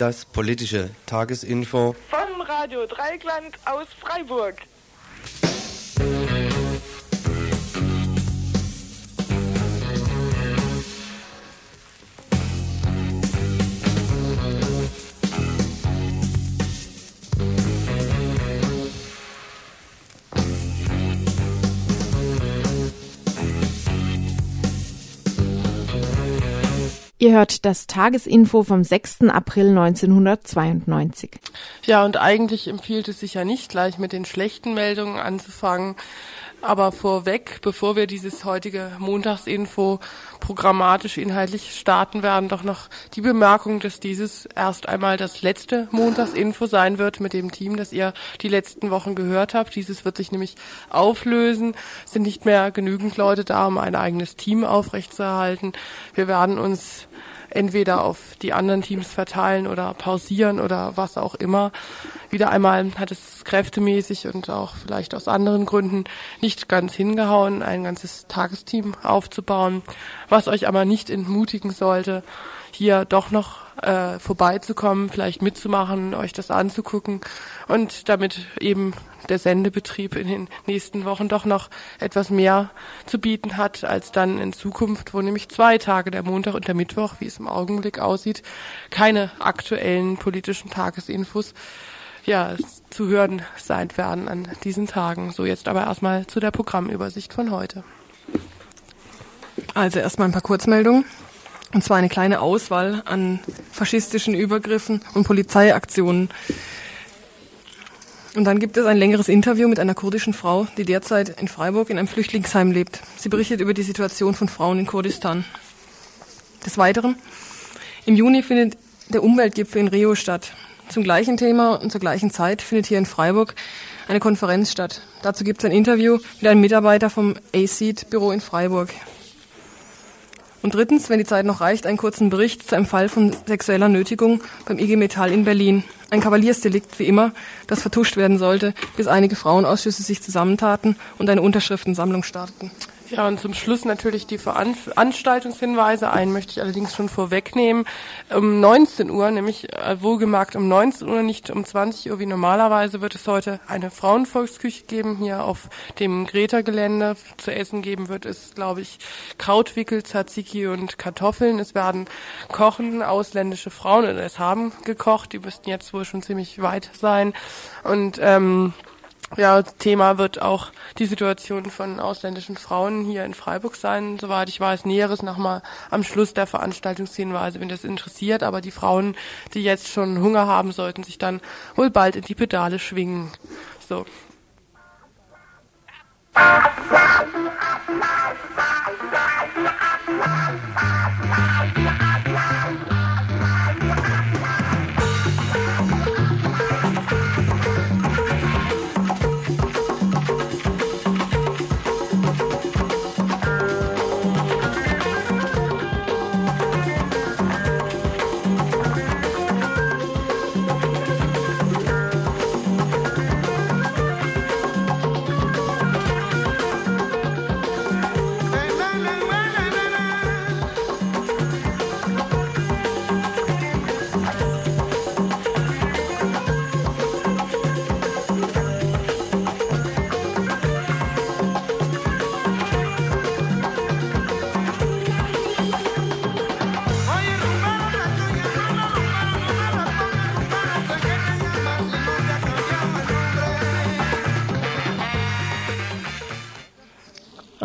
das politische Tagesinfo von Radio Dreigland aus Freiburg. Ihr hört das Tagesinfo vom 6. April 1992. Ja, und eigentlich empfiehlt es sich ja nicht gleich mit den schlechten Meldungen anzufangen. Aber vorweg, bevor wir dieses heutige Montagsinfo programmatisch inhaltlich starten werden, doch noch die Bemerkung, dass dieses erst einmal das letzte Montagsinfo sein wird mit dem Team, das ihr die letzten Wochen gehört habt. Dieses wird sich nämlich auflösen, es sind nicht mehr genügend Leute da, um ein eigenes Team aufrechtzuerhalten. Wir werden uns entweder auf die anderen Teams verteilen oder pausieren oder was auch immer. Wieder einmal hat es kräftemäßig und auch vielleicht aus anderen Gründen nicht ganz hingehauen, ein ganzes Tagesteam aufzubauen, was euch aber nicht entmutigen sollte, hier doch noch äh, vorbeizukommen, vielleicht mitzumachen, euch das anzugucken und damit eben der Sendebetrieb in den nächsten Wochen doch noch etwas mehr zu bieten hat als dann in Zukunft, wo nämlich zwei Tage, der Montag und der Mittwoch, wie es im Augenblick aussieht, keine aktuellen politischen Tagesinfos ja, zu hören sein werden an diesen Tagen. So jetzt aber erstmal zu der Programmübersicht von heute. Also erstmal ein paar Kurzmeldungen. Und zwar eine kleine Auswahl an faschistischen Übergriffen und Polizeiaktionen. Und dann gibt es ein längeres Interview mit einer kurdischen Frau, die derzeit in Freiburg in einem Flüchtlingsheim lebt. Sie berichtet über die Situation von Frauen in Kurdistan. Des Weiteren, im Juni findet der Umweltgipfel in Rio statt. Zum gleichen Thema und zur gleichen Zeit findet hier in Freiburg eine Konferenz statt. Dazu gibt es ein Interview mit einem Mitarbeiter vom ACED-Büro in Freiburg. Und drittens, wenn die Zeit noch reicht, einen kurzen Bericht zu einem Fall von sexueller Nötigung beim IG Metall in Berlin. Ein Kavaliersdelikt, wie immer, das vertuscht werden sollte, bis einige Frauenausschüsse sich zusammentaten und eine Unterschriftensammlung starteten. Ja, und zum Schluss natürlich die Veranstaltungshinweise. Einen möchte ich allerdings schon vorwegnehmen. Um 19 Uhr, nämlich äh, wohlgemerkt um 19 Uhr, nicht um 20 Uhr wie normalerweise, wird es heute eine Frauenvolksküche geben hier auf dem Greta-Gelände. Zu essen geben wird es, glaube ich, Krautwickel, Tzatziki und Kartoffeln. Es werden kochen ausländische Frauen, oder es haben gekocht. Die müssten jetzt wohl schon ziemlich weit sein. Und ähm, ja, Thema wird auch die Situation von ausländischen Frauen hier in Freiburg sein, soweit ich weiß. Näheres nochmal am Schluss der Veranstaltungshinweise, wenn das interessiert. Aber die Frauen, die jetzt schon Hunger haben, sollten sich dann wohl bald in die Pedale schwingen. So.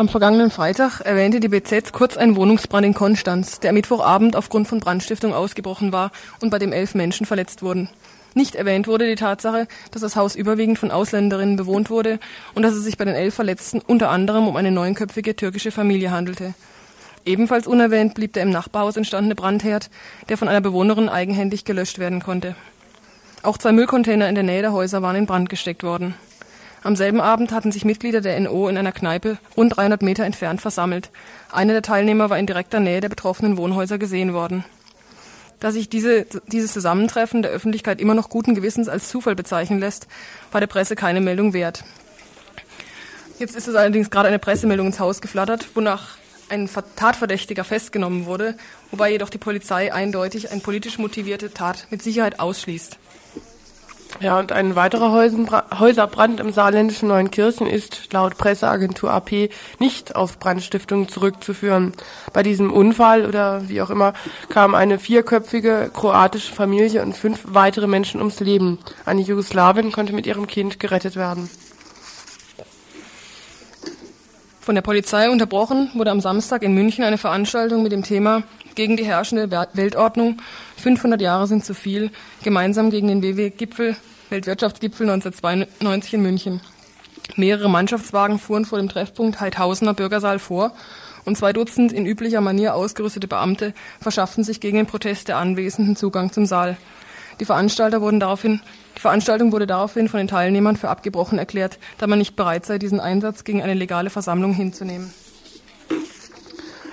Am vergangenen Freitag erwähnte die BZ kurz einen Wohnungsbrand in Konstanz, der am Mittwochabend aufgrund von Brandstiftung ausgebrochen war und bei dem elf Menschen verletzt wurden. Nicht erwähnt wurde die Tatsache, dass das Haus überwiegend von Ausländerinnen bewohnt wurde und dass es sich bei den elf Verletzten unter anderem um eine neunköpfige türkische Familie handelte. Ebenfalls unerwähnt blieb der im Nachbarhaus entstandene Brandherd, der von einer Bewohnerin eigenhändig gelöscht werden konnte. Auch zwei Müllcontainer in der Nähe der Häuser waren in Brand gesteckt worden. Am selben Abend hatten sich Mitglieder der NO in einer Kneipe rund 300 Meter entfernt versammelt. Einer der Teilnehmer war in direkter Nähe der betroffenen Wohnhäuser gesehen worden. Da sich diese, dieses Zusammentreffen der Öffentlichkeit immer noch guten Gewissens als Zufall bezeichnen lässt, war der Presse keine Meldung wert. Jetzt ist es allerdings gerade eine Pressemeldung ins Haus geflattert, wonach ein Tatverdächtiger festgenommen wurde, wobei jedoch die Polizei eindeutig eine politisch motivierte Tat mit Sicherheit ausschließt. Ja, und ein weiterer Häuserbrand im saarländischen Neuenkirchen ist laut Presseagentur AP nicht auf Brandstiftung zurückzuführen. Bei diesem Unfall oder wie auch immer kam eine vierköpfige kroatische Familie und fünf weitere Menschen ums Leben. Eine Jugoslawin konnte mit ihrem Kind gerettet werden. Von der Polizei unterbrochen wurde am Samstag in München eine Veranstaltung mit dem Thema gegen die herrschende Weltordnung. 500 Jahre sind zu viel. Gemeinsam gegen den WW-Gipfel, Weltwirtschaftsgipfel 1992 in München. Mehrere Mannschaftswagen fuhren vor dem Treffpunkt Heidhausener Bürgersaal vor und zwei Dutzend in üblicher Manier ausgerüstete Beamte verschafften sich gegen den Protest der Anwesenden Zugang zum Saal. Die, Veranstalter wurden daraufhin, die Veranstaltung wurde daraufhin von den Teilnehmern für abgebrochen erklärt, da man nicht bereit sei, diesen Einsatz gegen eine legale Versammlung hinzunehmen.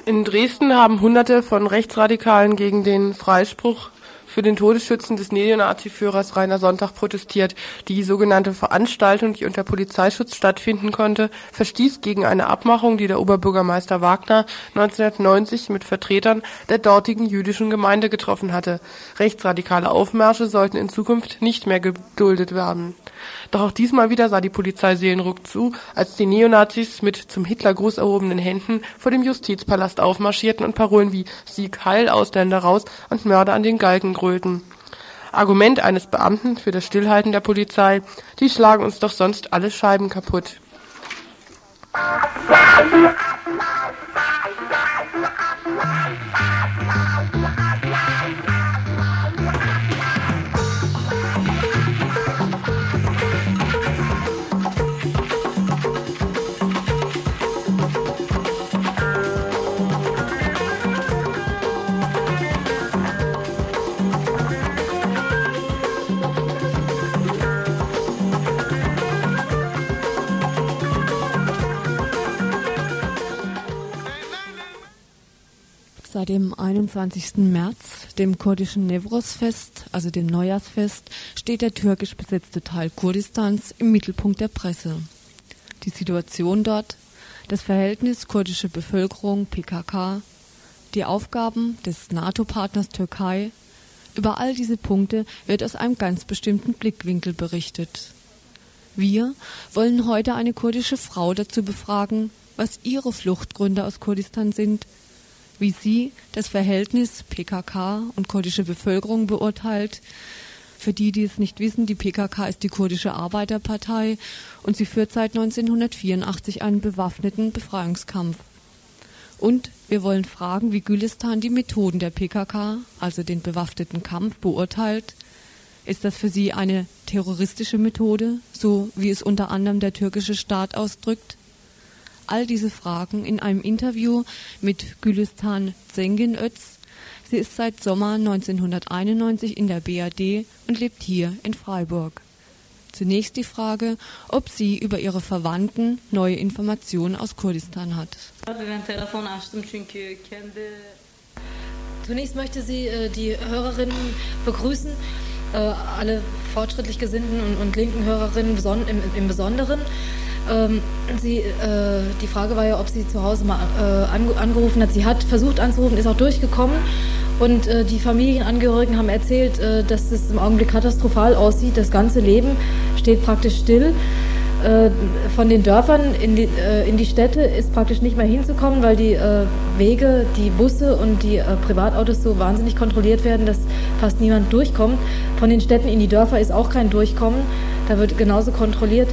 In Dresden haben Hunderte von Rechtsradikalen gegen den Freispruch für den Todesschützen des Neonazi-Führers Rainer Sonntag protestiert. Die sogenannte Veranstaltung, die unter Polizeischutz stattfinden konnte, verstieß gegen eine Abmachung, die der Oberbürgermeister Wagner 1990 mit Vertretern der dortigen jüdischen Gemeinde getroffen hatte. Rechtsradikale Aufmärsche sollten in Zukunft nicht mehr geduldet werden. Doch auch diesmal wieder sah die Polizei Seelenruck zu, als die Neonazis mit zum Hitlergruß erhobenen Händen vor dem Justizpalast aufmarschierten und Parolen wie Sieg Heil, Ausländer raus und Mörder an den Galgen grölten. Argument eines Beamten für das Stillhalten der Polizei, die schlagen uns doch sonst alle Scheiben kaputt. Seit dem 21. März, dem kurdischen Nevros-Fest, also dem Neujahrsfest, steht der türkisch besetzte Teil Kurdistans im Mittelpunkt der Presse. Die Situation dort, das Verhältnis kurdische Bevölkerung PKK, die Aufgaben des NATO-Partners Türkei, über all diese Punkte wird aus einem ganz bestimmten Blickwinkel berichtet. Wir wollen heute eine kurdische Frau dazu befragen, was ihre Fluchtgründe aus Kurdistan sind wie sie das Verhältnis PKK und kurdische Bevölkerung beurteilt. Für die, die es nicht wissen, die PKK ist die kurdische Arbeiterpartei und sie führt seit 1984 einen bewaffneten Befreiungskampf. Und wir wollen fragen, wie Gülistan die Methoden der PKK, also den bewaffneten Kampf, beurteilt. Ist das für sie eine terroristische Methode, so wie es unter anderem der türkische Staat ausdrückt? All diese Fragen in einem Interview mit Gülistan Zenginöz. Sie ist seit Sommer 1991 in der BAD und lebt hier in Freiburg. Zunächst die Frage, ob sie über ihre Verwandten neue Informationen aus Kurdistan hat. Zunächst möchte sie äh, die Hörerinnen begrüßen, äh, alle fortschrittlich gesinnten und, und linken Hörerinnen im, im Besonderen. Ähm, sie, äh, die Frage war ja, ob sie zu Hause mal äh, angerufen hat. Sie hat versucht anzurufen, ist auch durchgekommen. Und äh, die Familienangehörigen haben erzählt, äh, dass es im Augenblick katastrophal aussieht. Das ganze Leben steht praktisch still. Äh, von den Dörfern in die, äh, in die Städte ist praktisch nicht mehr hinzukommen, weil die Wege, die Busse und die Privatautos so wahnsinnig kontrolliert werden, dass fast niemand durchkommt. Von den Städten in die Dörfer ist auch kein Durchkommen. Da wird genauso kontrolliert.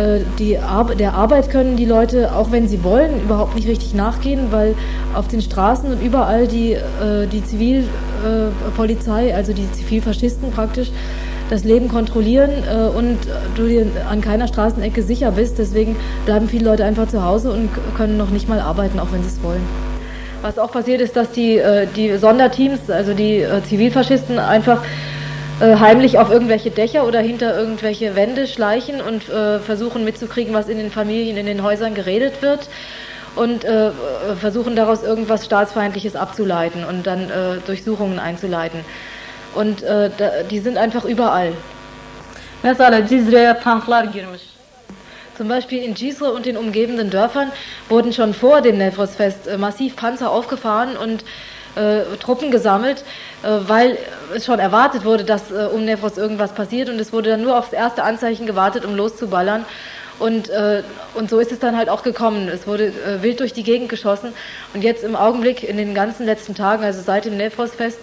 Äh, die Ar der Arbeit können die Leute, auch wenn sie wollen, überhaupt nicht richtig nachgehen, weil auf den Straßen und überall die, äh, die Zivilpolizei, also die Zivilfaschisten praktisch, das Leben kontrollieren äh, und du dir an keiner Straßenecke sicher bist. Deswegen bleiben viele Leute einfach zu Hause und können noch nicht mal arbeiten, auch wenn sie es wollen. Was auch passiert ist, dass die, die Sonderteams, also die Zivilfaschisten, einfach äh, heimlich auf irgendwelche Dächer oder hinter irgendwelche Wände schleichen und äh, versuchen mitzukriegen, was in den Familien, in den Häusern geredet wird und äh, versuchen daraus irgendwas Staatsfeindliches abzuleiten und dann äh, Durchsuchungen einzuleiten. Und äh, die sind einfach überall. Zum Beispiel in Gisre und den umgebenden Dörfern wurden schon vor dem Nevros-Fest äh, massiv Panzer aufgefahren und äh, Truppen gesammelt, äh, weil es schon erwartet wurde, dass äh, um Nevros irgendwas passiert und es wurde dann nur aufs erste Anzeichen gewartet, um loszuballern. Und, äh, und so ist es dann halt auch gekommen. Es wurde äh, wild durch die Gegend geschossen. Und jetzt im Augenblick, in den ganzen letzten Tagen, also seit dem Nevros-Fest,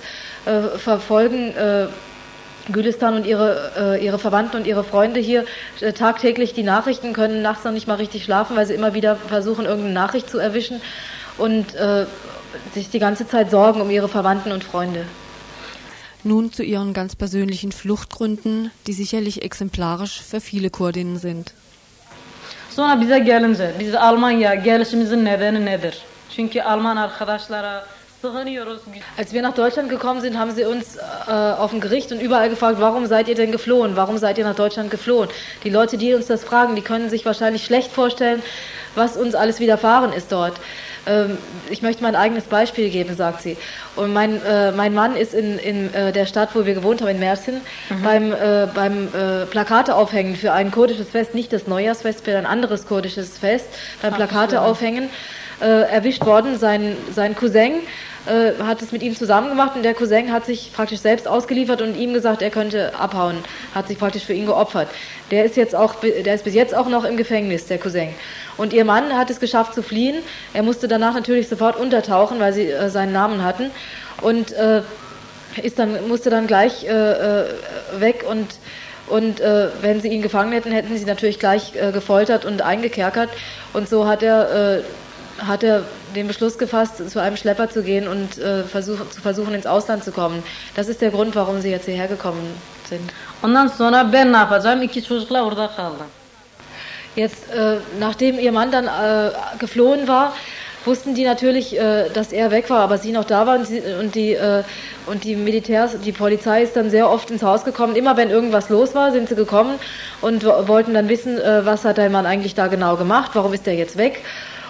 äh, verfolgen Gülistan und ihre, äh, ihre Verwandten und ihre Freunde hier äh, tagtäglich die Nachrichten, können nachts noch nicht mal richtig schlafen, weil sie immer wieder versuchen, irgendeine Nachricht zu erwischen und sich die ganze Zeit sorgen um ihre Verwandten und Freunde. Nun zu ihren ganz persönlichen Fluchtgründen, die sicherlich exemplarisch für viele Kurdinnen sind. Sonra bize gelince, biz Almanya gelişimizin nedeni nedir? Çünkü Alman arkadaşlara sığınıyoruz. Als wir nach Deutschland gekommen sind, haben sie uns äh, auf dem Gericht und überall gefragt, warum seid ihr denn geflohen? Warum seid ihr nach Deutschland geflohen? Die Leute, die uns das fragen, die können sich wahrscheinlich schlecht vorstellen, was uns alles widerfahren ist dort. Ähm, ich möchte mein eigenes Beispiel geben, sagt sie. Und mein, äh, mein Mann ist in, in äh, der Stadt, wo wir gewohnt haben, in Mersin, beim, äh, beim äh, Plakate aufhängen für ein kurdisches Fest, nicht das Neujahrsfest, für ein anderes kurdisches Fest, beim Plakate aufhängen, äh, erwischt worden. Sein, sein Cousin äh, hat es mit ihm zusammen gemacht und der Cousin hat sich praktisch selbst ausgeliefert und ihm gesagt, er könnte abhauen, hat sich praktisch für ihn geopfert. Der ist jetzt auch, der ist bis jetzt auch noch im Gefängnis, der Cousin. Und ihr Mann hat es geschafft zu fliehen. Er musste danach natürlich sofort untertauchen, weil sie seinen Namen hatten und äh, ist dann musste dann gleich äh, äh, weg und und äh, wenn sie ihn gefangen hätten, hätten sie natürlich gleich äh, gefoltert und eingekerkert. Und so hat er, äh, hat er den Beschluss gefasst, zu einem Schlepper zu gehen und äh, versuch, zu versuchen, ins Ausland zu kommen. Das ist der Grund, warum sie jetzt hierher gekommen sind. Ondan sonra ben ne yapacağım? İki çocukla orada kaldım. Jetzt, äh, nachdem ihr Mann dann geflohen war, wussten die natürlich, äh, dass er weg war, aber sie noch da waren und, sie, und die äh, und die Militärs, die Polizei ist dann sehr oft ins Haus gekommen. Immer wenn irgendwas los war, sind sie gekommen und wo- wollten dann wissen, äh, was hat der Mann eigentlich da genau gemacht, warum ist der jetzt weg.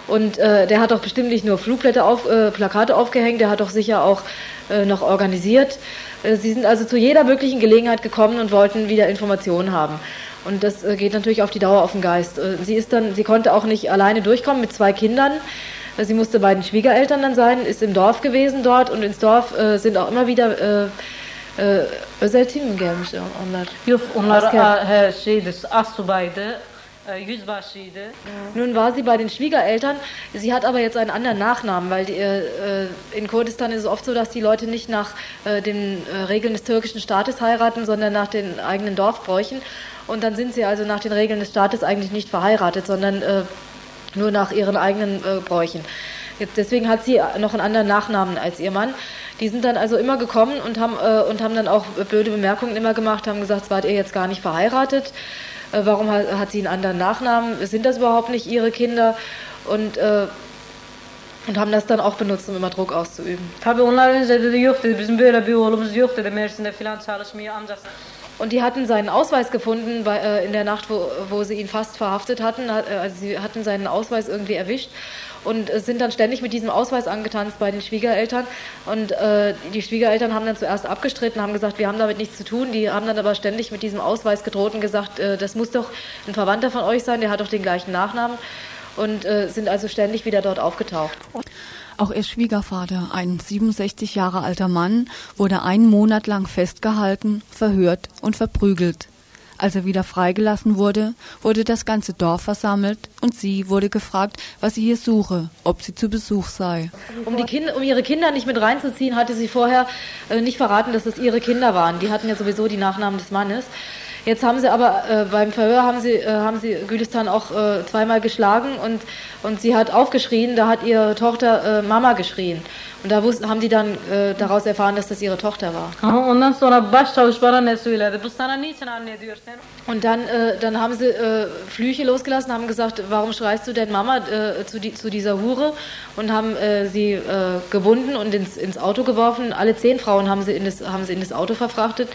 Und äh, der hat doch bestimmt nicht nur Flugblätter auf, äh, Plakate aufgehängt, der hat doch sicher auch äh, noch organisiert. Sie sind also zu jeder möglichen Gelegenheit gekommen und wollten wieder Informationen haben. Und das geht natürlich auf die Dauer auf den Geist. Sie ist dann, sie konnte auch nicht alleine durchkommen mit zwei Kindern. Sie musste bei den Schwiegereltern dann sein, ist im Dorf gewesen dort und ins Dorf äh, sind auch immer wieder äh, özel tim mi gelmiş onlar? Yok onlar Asker. şeydi, astsubaydı. Nun war sie bei den Schwiegereltern. Sie hat aber jetzt einen anderen Nachnamen, weil die, äh, äh, in Kurdistan ist es oft so, dass die Leute nicht nach äh, den äh, Regeln des türkischen Staates heiraten, sondern nach den eigenen Dorfbräuchen. Und dann sind sie also nach den Regeln des Staates eigentlich nicht verheiratet, sondern äh, nur nach ihren eigenen äh, Bräuchen. Deswegen hat sie noch einen anderen Nachnamen als ihr Mann. Die sind dann also immer gekommen und haben, äh, und haben dann auch blöde Bemerkungen immer gemacht, haben gesagt, wart ihr jetzt gar nicht verheiratet? Äh, warum hat, hat sie einen anderen Nachnamen? Sind das überhaupt nicht ihre Kinder? Und, äh, und haben das dann auch benutzt, um immer Druck auszuüben. Tabii onlar önce dedi yok dedi bizim böyle bir oğlumuz yok dedi Mersin'de filan çalışmıyor amcası. Und die hatten seinen Ausweis gefunden bei, äh, in der Nacht, wo, wo sie ihn fast verhaftet hatten. Hat- äh, Also sie hatten seinen Ausweis irgendwie erwischt und äh, sind dann ständig mit diesem Ausweis angetanzt bei den Schwiegereltern. Und äh, die Schwiegereltern haben dann zuerst abgestritten, haben gesagt, wir haben damit nichts zu tun. Die haben dann aber ständig mit diesem Ausweis gedroht und gesagt, äh, das muss doch ein Verwandter von euch sein, der hat doch den gleichen Nachnamen. Und äh, sind also ständig wieder dort aufgetaucht. Auch ihr Schwiegervater, ein 67 Jahre alter Mann, wurde einen Monat lang festgehalten, verhört und verprügelt. Als er wieder freigelassen wurde, wurde das ganze Dorf versammelt und sie wurde gefragt, was sie hier suche, ob sie zu Besuch sei. Um, die Kinder, um ihre Kinder nicht mit reinzuziehen, hatte sie vorher äh, nicht verraten, dass es ihre Kinder waren. Die hatten ja sowieso die Nachnamen des Mannes. Jetzt haben sie aber äh, beim Verhör haben sie, äh, haben sie Gülistan auch äh, zweimal geschlagen und, und sie hat aufgeschrien, da hat ihre Tochter äh, Mama geschrien. Und da wussten, haben die dann äh, daraus erfahren, dass das ihre Tochter war. Und dann, äh, dann haben sie Flüche losgelassen, haben gesagt, warum schreist du denn Mama zu, die, zu dieser Hure? Und haben sie gebunden und ins, ins Auto geworfen. Alle zehn Frauen haben sie, in das, haben sie in das Auto verfrachtet,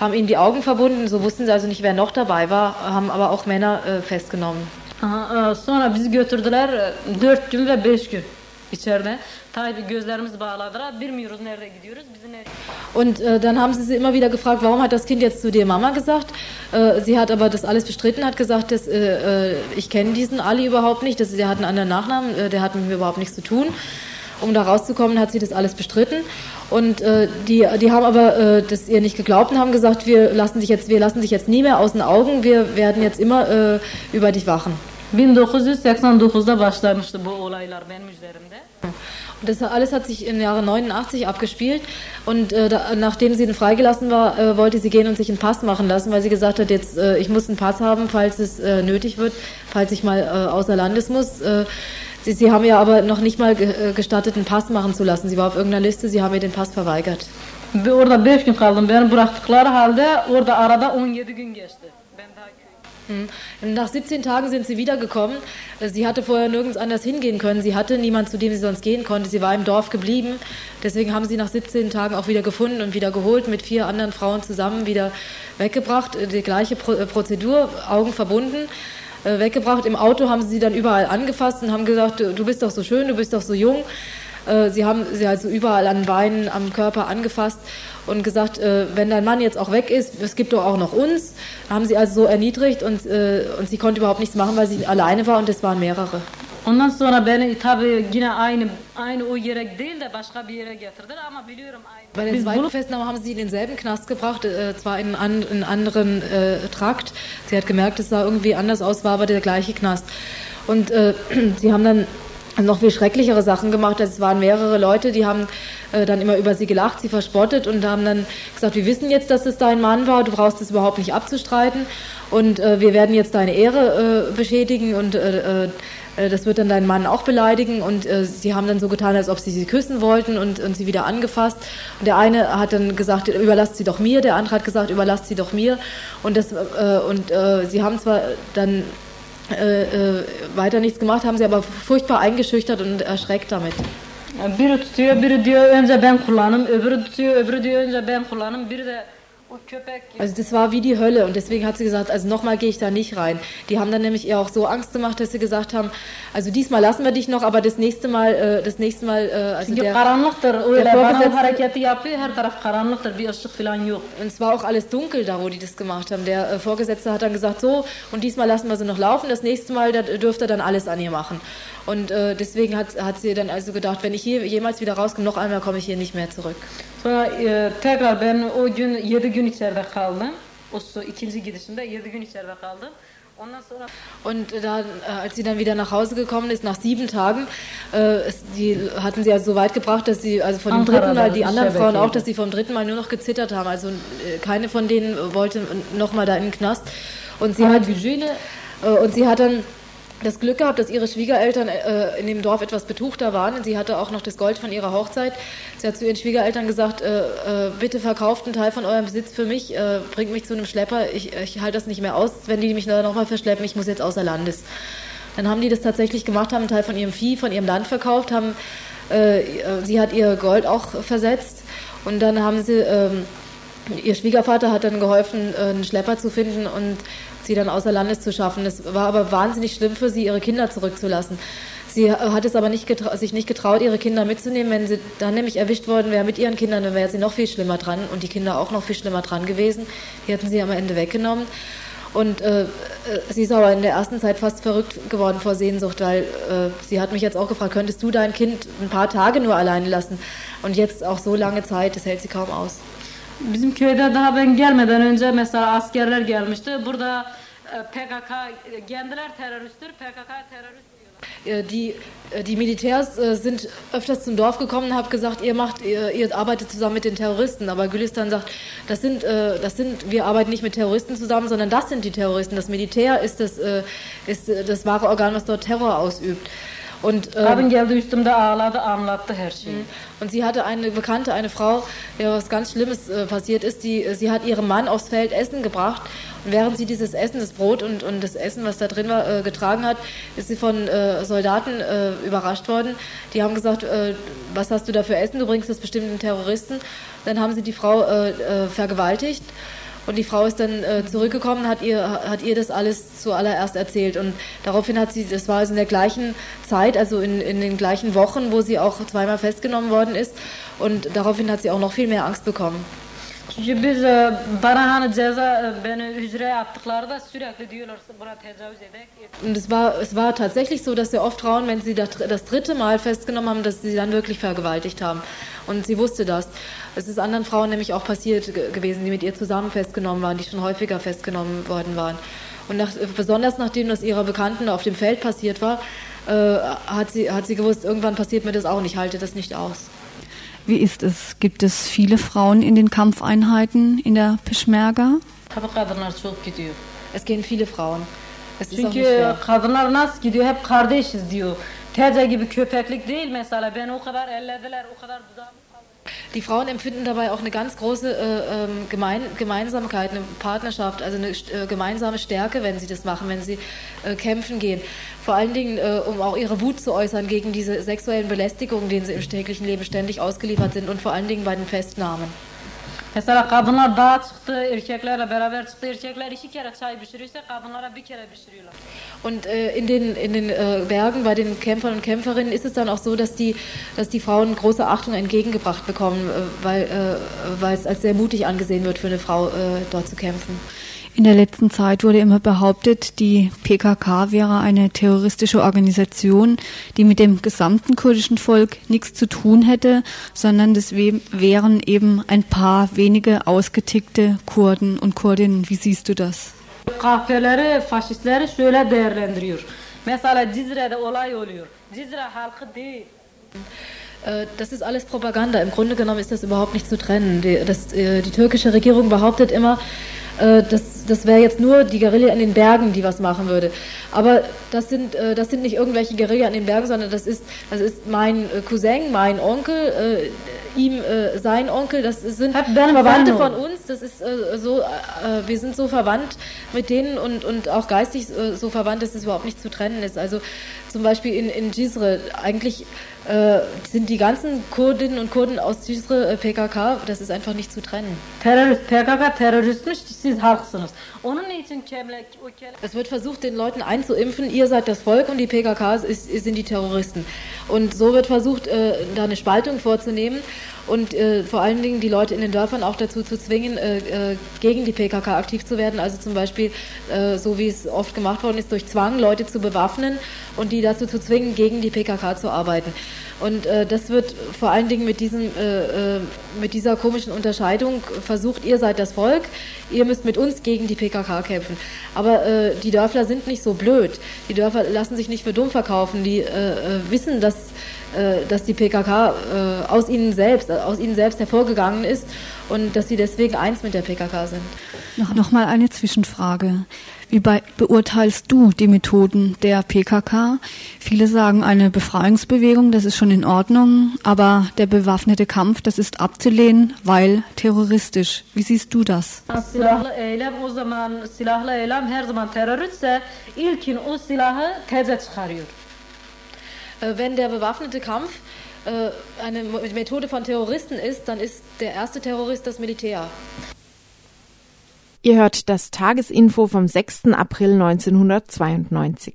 haben ihnen die Augen verbunden. So wussten sie also nicht, wer noch dabei war, haben aber auch Männer äh, festgenommen. Aha, e, sonra bizi götürdüler e, dört gün ve beş gün. içeride. Tabii gözlerimiz bağladılar. Bilmiyoruz nereye gidiyoruz. Bizi nereye Und äh, dann haben sie sie immer wieder gefragt, warum hat das Kind jetzt zu dir Mama gesagt? Äh, sie hat aber das alles bestritten, hat gesagt, dass, äh, äh, ich kenne diesen Ali überhaupt nicht, dass, der hat einen anderen Nachnamen, äh, der hat mit mir überhaupt nichts zu tun. Um da rauszukommen, hat sie das alles bestritten. Und äh, die, die haben aber äh, das ihr nicht geglaubt und haben gesagt, wir lassen dich jetzt, wir lassen dich jetzt nie mehr aus den Augen, wir werden jetzt immer äh, über dich wachen. 1989'da başlamıştı bu olaylar benim üzerimde. Und das alles hat sich im Jahre 89 abgespielt. Und äh, da, nachdem sie dann freigelassen war, äh, wollte sie gehen und sich einen Pass machen lassen, weil sie gesagt hat, jetzt äh, ich muss einen Pass haben, falls es äh, nötig wird, falls ich mal äh, außer Landes muss. Sie, sie haben ihr aber noch nicht mal äh, gestattet, einen Pass machen zu lassen. Sie war auf irgendeiner Liste, sie haben ihr den Pass verweigert. Ve orada 5 gün kaldım. Beni bıraktıkları halde orada arada 17 gün geçti. Ben daha köy. Mhm. Nach 17 Tagen sind sie wiedergekommen. Äh, Sie hatte vorher nirgends anders hingehen können. Sie hatte niemand, zu dem sie sonst gehen konnte. Sie war im Dorf geblieben. Deswegen haben sie nach 17 Tagen auch wieder gefunden und wieder geholt, mit vier anderen Frauen zusammen wieder weggebracht. Äh, Die gleiche Pro Prozedur, Augen verbunden, äh, weggebracht. Im Auto haben sie sie dann überall angefasst und haben gesagt, du bist doch so schön, du bist doch so jung. Äh, Sie haben sie also überall an Beinen, am Körper angefasst und gesagt, äh, wenn dein Mann jetzt auch weg ist, es gibt doch auch noch uns. Haben sie also so erniedrigt und, und sie konnte überhaupt nichts machen, weil sie alleine war und es waren mehrere. Ondan sonra beni tabii yine aynı aynı o yere değil de başka bir yere getirdiler ama biliyorum aynı. Bei den zweiten Festnahme haben sie in denselben Knast gebracht, äh, zwar in einen an, in einen anderen äh, Trakt. Sie hat gemerkt, es sah irgendwie anders aus, war aber der gleiche Knast. Und äh, sie haben dann noch viel schrecklichere Sachen gemacht. Es waren mehrere Leute, die haben äh, dann immer über sie gelacht, sie verspottet und haben dann gesagt, wir wissen jetzt, dass es dein Mann war, du brauchst es überhaupt nicht abzustreiten und äh, wir werden jetzt deine Ehre äh, beschädigen und äh, äh, das wird dann deinen Mann auch beleidigen und äh, sie haben dann so getan, als ob sie sie küssen wollten und, und sie wieder angefasst. Und der eine hat dann gesagt, überlasst sie doch mir, der andere hat gesagt, überlasst sie doch mir. Und, das, äh, und äh, sie haben zwar dann äh, äh, weiter nichts gemacht, haben sie aber furchtbar eingeschüchtert und erschreckt damit. Biri tutuyor, biri diyor önce ben kullanım, öbürü tutuyor, öbürü diyor önce ben kullanım, biri de Also das war wie die Hölle und deswegen hat sie gesagt, also nochmal gehe ich da nicht rein. Die haben dann nämlich ihr auch so Angst gemacht, dass sie gesagt haben, also diesmal lassen wir dich noch, aber das nächste Mal, äh, das nächste Mal, äh, also der, der. Und es war auch alles dunkel da, wo die das gemacht haben. Der äh, Vorgesetzte hat dann gesagt, so, und diesmal lassen wir sie noch laufen, das nächste Mal da dürft ihr dann alles an ihr machen. Und äh, deswegen hat, hat sie dann also gedacht, wenn ich hier jemals wieder rauskomme, noch einmal komme ich hier nicht mehr zurück. Sonra e, tekrar ben o gün 7 gün içeride kaldım. O su, ikinci gidişimde 7 gün içeride kaldım. Ondan sonra Und dann, äh, als sie dann wieder nach Hause gekommen ist, nach sieben Tagen, äh, die hatten sie also so weit gebracht, dass sie, also von dem dritten Mal, da, die anderen Frauen auch, dass sie vom dritten Mal nur noch gezittert haben. Also äh, keine von denen wollte nochmal da in den Knast. Und sie hat äh, und sie hat dann das Glück gehabt, dass ihre Schwiegereltern äh, in dem Dorf etwas betuchter waren. Sie hatte auch noch das Gold von ihrer Hochzeit. Sie hat zu ihren Schwiegereltern gesagt, äh, äh, bitte verkauft einen Teil von eurem Besitz für mich, äh, bringt mich zu einem Schlepper. Ich, ich halte das nicht mehr aus, wenn die mich nochmal verschleppen. Ich muss jetzt außer Landes. Dann haben die das tatsächlich gemacht, haben einen Teil von ihrem Vieh, von ihrem Land verkauft, haben, äh, sie hat ihr Gold auch versetzt und dann haben sie, ähm, ihr Schwiegervater hat dann geholfen, äh, einen Schlepper zu finden und sie dann außer Landes zu schaffen. Es war aber wahnsinnig schlimm für sie, ihre Kinder zurückzulassen. Sie hat es aber nicht sich nicht getraut, ihre Kinder mitzunehmen. Wenn sie dann nämlich erwischt worden wäre mit ihren Kindern, dann wäre sie noch viel schlimmer dran und die Kinder auch noch viel schlimmer dran gewesen. Die hätten sie am Ende weggenommen. Und äh, äh, sie ist aber in der ersten Zeit fast verrückt geworden vor Sehnsucht, weil äh, sie hat mich jetzt auch gefragt, könntest du dein Kind ein paar Tage nur alleine lassen? Und jetzt auch so lange Zeit, das hält sie kaum aus. Bizim köyde daha ben gelmeden önce mesela askerler gelmişti. Burada e, PKK kendiler teröristtir. PKK terörist. Äh, Die, äh, die Militärs äh, sind öfters zum Dorf gekommen und haben gesagt, ihr macht, ihr, ihr arbeitet zusammen mit den Terroristen. Aber Gülistan sagt, das sind, das sind, wir arbeiten nicht mit Terroristen zusammen, sondern das sind die Terroristen. Das Militär ist das, ist das wahre Organ, was dort Terror ausübt. Und, ähm, Kadın geldi üstümde ağladı anlattı her şeyi. Und sie hatte eine Bekannte, eine Frau, der was ganz Schlimmes äh, passiert ist. Die, sie hat ihrem Mann aufs Feld Essen gebracht. Und während sie dieses Essen, das Brot und, und das Essen, was da drin war, äh, getragen hat, ist sie von äh, Soldaten äh, überrascht worden. Die haben gesagt, äh, was hast du da für Essen? Du bringst das bestimmt einen Terroristen. Dann haben sie die Frau äh, vergewaltigt Und die Frau ist dann äh, zurückgekommen, hat ihr, hat ihr das alles zuallererst erzählt. Und daraufhin hat sie, das war also in der gleichen Zeit, also in, in den gleichen Wochen, wo sie auch zweimal festgenommen worden ist. Und daraufhin hat sie auch noch viel mehr Angst bekommen. Biz e, bana hani ceza e, beni hücreye attıklarında sürekli diyorlar buna tecavüz edek. Es war, es war tatsächlich so, dass sehr oft Frauen, wenn sie das, dritte Mal festgenommen haben, dass sie dann wirklich vergewaltigt haben. Und sie wusste das. Es ist anderen Frauen nämlich auch passiert ge- gewesen, die mit ihr zusammen festgenommen waren, die schon häufiger festgenommen worden waren. Und nach, besonders nachdem das ihrer Bekannten auf dem Feld passiert war, äh, hat, sie, hat sie gewusst, irgendwann passiert mir das auch und ich halte das nicht aus. Wie ist es? Gibt es viele Frauen in den Kampfeinheiten in der gidiyor. Es gehen viele Frauen. Es ist auch nicht schwer. Die Frauen empfinden dabei auch eine ganz große äh, ähm, Gemein Gemeinsamkeit, eine Partnerschaft, also eine äh, gemeinsame Stärke, wenn sie das machen, wenn sie äh, kämpfen gehen. Vor allen Dingen, äh, um auch ihre Wut zu äußern gegen diese sexuellen Belästigungen, denen sie im täglichen Leben ständig ausgeliefert sind und vor allen Dingen bei den Festnahmen. Mesela kadınlar dağa çıktı, erkeklerle beraber çıktı. Erkekler iki kere çay pişiriyorsa kadınlara bir kere pişiriyorlar. Und äh, in den, in den äh, Bergen bei den Kämpfern und Kämpferinnen ist es dann auch so, dass die, dass die Frauen große Achtung entgegengebracht bekommen, äh, weil, äh, es als sehr mutig angesehen wird für eine Frau, äh, dort zu kämpfen. In der letzten Zeit wurde immer behauptet, die PKK wäre eine terroristische Organisation, die mit dem gesamten kurdischen Volk nichts zu tun hätte, sondern das wären eben ein paar wenige ausgetickte Kurden und Kurdinnen. Wie siehst du das? Kahpeleri, faşistleri şöyle değerlendiriyor. Mesela Cizre'de olay oluyor. Cizre halkı değil. Äh, Das ist alles Propaganda. Im Grunde genommen ist das überhaupt nicht zu trennen. Die, das, äh, die türkische Regierung behauptet immer, äh, das, das wäre jetzt nur die Guerilla in den Bergen, die was machen würde. Aber das sind, äh, das sind nicht irgendwelche Guerilla in den Bergen, sondern das ist, das ist mein äh, Cousin, mein Onkel, äh, ihm sein Onkel. Das sind Verwandte von uns. Das ist so, wir sind so verwandt mit denen und, und auch geistig so verwandt, dass es überhaupt nicht zu trennen ist. Also zum Beispiel in, in Cizre, eigentlich äh, sind die ganzen Kurdinnen und Kurden aus Cizre äh, PKK, das ist einfach nicht zu trennen. Terörist, PKK teröristmiş, siz halksınız. Onun için. Es wird versucht, den Leuten einzuimpfen, ihr seid das Volk und die PKK ist, sind die Terroristen. Und so wird versucht, äh, da eine Spaltung vorzunehmen und äh, vor allen Dingen die Leute in den Dörfern auch dazu zu zwingen, äh, äh, gegen die PKK aktiv zu werden. Also zum Beispiel, äh, so wie es oft gemacht worden ist, durch Zwang Leute zu bewaffnen und die dazu zu zwingen, gegen die PKK zu arbeiten. Und äh, das wird vor allen Dingen mit, diesem, äh, mit dieser komischen Unterscheidung versucht, ihr seid das Volk, ihr müsst mit uns gegen die PKK kämpfen. Aber die Dörfler sind nicht so blöd. Die Dörfer lassen sich nicht für dumm verkaufen. Die wissen, dass, dass die PKK äh, aus ihnen selbst, aus ihnen selbst hervorgegangen ist und dass sie deswegen eins mit der PKK sind. Noch, noch mal eine Zwischenfrage. Wie bei, beurteilst du die Methoden der PKK? Viele sagen, eine Befreiungsbewegung, das ist schon in Ordnung, aber der bewaffnete Kampf, das ist abzulehnen, weil terroristisch. Wie siehst du das? Silahlı eylem o zaman silahlı eylem her zaman teröristse ilkin o silahı teze çıkarıyor. Äh, wenn der bewaffnete Kampf äh, eine Methode von Terroristen ist, dann ist der erste Terrorist das Militär. Ihr hört das Tagesinfo vom 6. April 1992.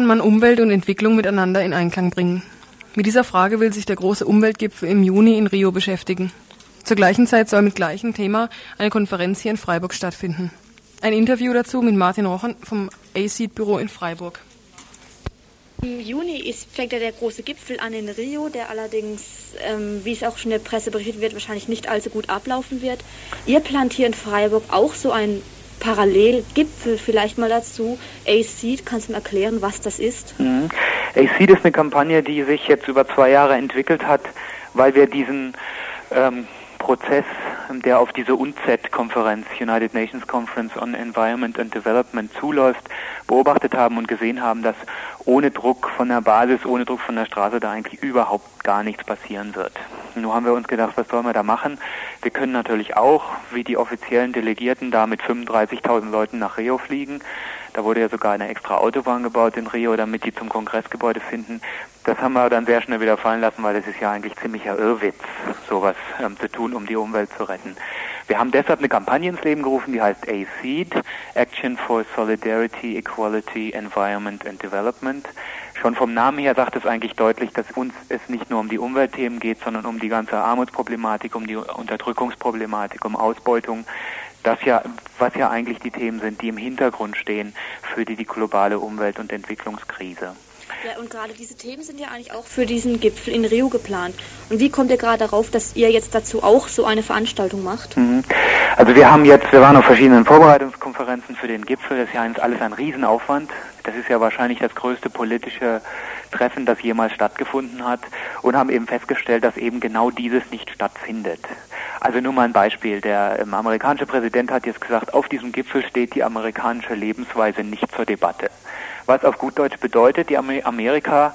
kann man Umwelt und Entwicklung miteinander in Einklang bringen? Mit dieser Frage will sich der große Umweltgipfel im Juni in Rio beschäftigen. Zur gleichen Zeit soll mit gleichem Thema eine Konferenz hier in Freiburg stattfinden. Ein Interview dazu mit Martin Rochen vom ACID-Büro in Freiburg. Im Juni ist, fängt ja der große Gipfel an in Rio, der allerdings, ähm, wie es auch schon in der Presse berichtet wird, wahrscheinlich nicht allzu gut ablaufen wird. Ihr plant hier in Freiburg auch so einen Parallelgipfel vielleicht mal dazu. ACED, kannst du mir erklären, was das ist? Mhm. ACED ist eine Kampagne, die sich jetzt über zwei Jahre entwickelt hat, weil wir diesen ähm, Prozess, der auf diese UNCED-Konferenz, United Nations Conference on Environment and Development, zuläuft, beobachtet haben und gesehen haben, dass ohne Druck von der Basis, ohne Druck von der Straße da eigentlich überhaupt gar nichts passieren wird. Nun haben wir uns gedacht, was sollen wir da machen? Wir können natürlich auch, wie die offiziellen Delegierten, da mit 35.000 Leuten nach Rio fliegen. Da wurde ja sogar eine extra Autobahn gebaut in Rio, damit die zum Kongressgebäude finden. Das haben wir dann sehr schnell wieder fallen lassen, weil es ist ja eigentlich ziemlicher Irrwitz, sowas ähm, zu tun, um die Umwelt zu retten. Wir haben deshalb eine Kampagne ins Leben gerufen, die heißt ACED, Action for Solidarity, Equality, Environment and Development. Schon vom Namen her sagt es eigentlich deutlich, dass uns es nicht nur um die Umweltthemen geht, sondern um die ganze Armutsproblematik, um die Unterdrückungsproblematik, um Ausbeutung, das ja, was ja eigentlich die Themen sind, die im Hintergrund stehen für die, die globale Umwelt- und Entwicklungskrise. Ja, und gerade diese Themen sind ja eigentlich auch für diesen Gipfel in Rio geplant. Und wie kommt ihr gerade darauf, dass ihr jetzt dazu auch so eine Veranstaltung macht? Mhm. Also wir haben jetzt, wir waren auf verschiedenen Vorbereitungskonferenzen für den Gipfel. Das ist ja alles ein Riesenaufwand. Das ist ja wahrscheinlich das größte politische Treffen, das jemals stattgefunden hat und haben eben festgestellt, dass eben genau dieses nicht stattfindet. Also nur mal ein Beispiel. Der ähm, amerikanische Präsident hat jetzt gesagt, auf diesem Gipfel steht die amerikanische Lebensweise nicht zur Debatte. Was auf gut Deutsch bedeutet, die Amerika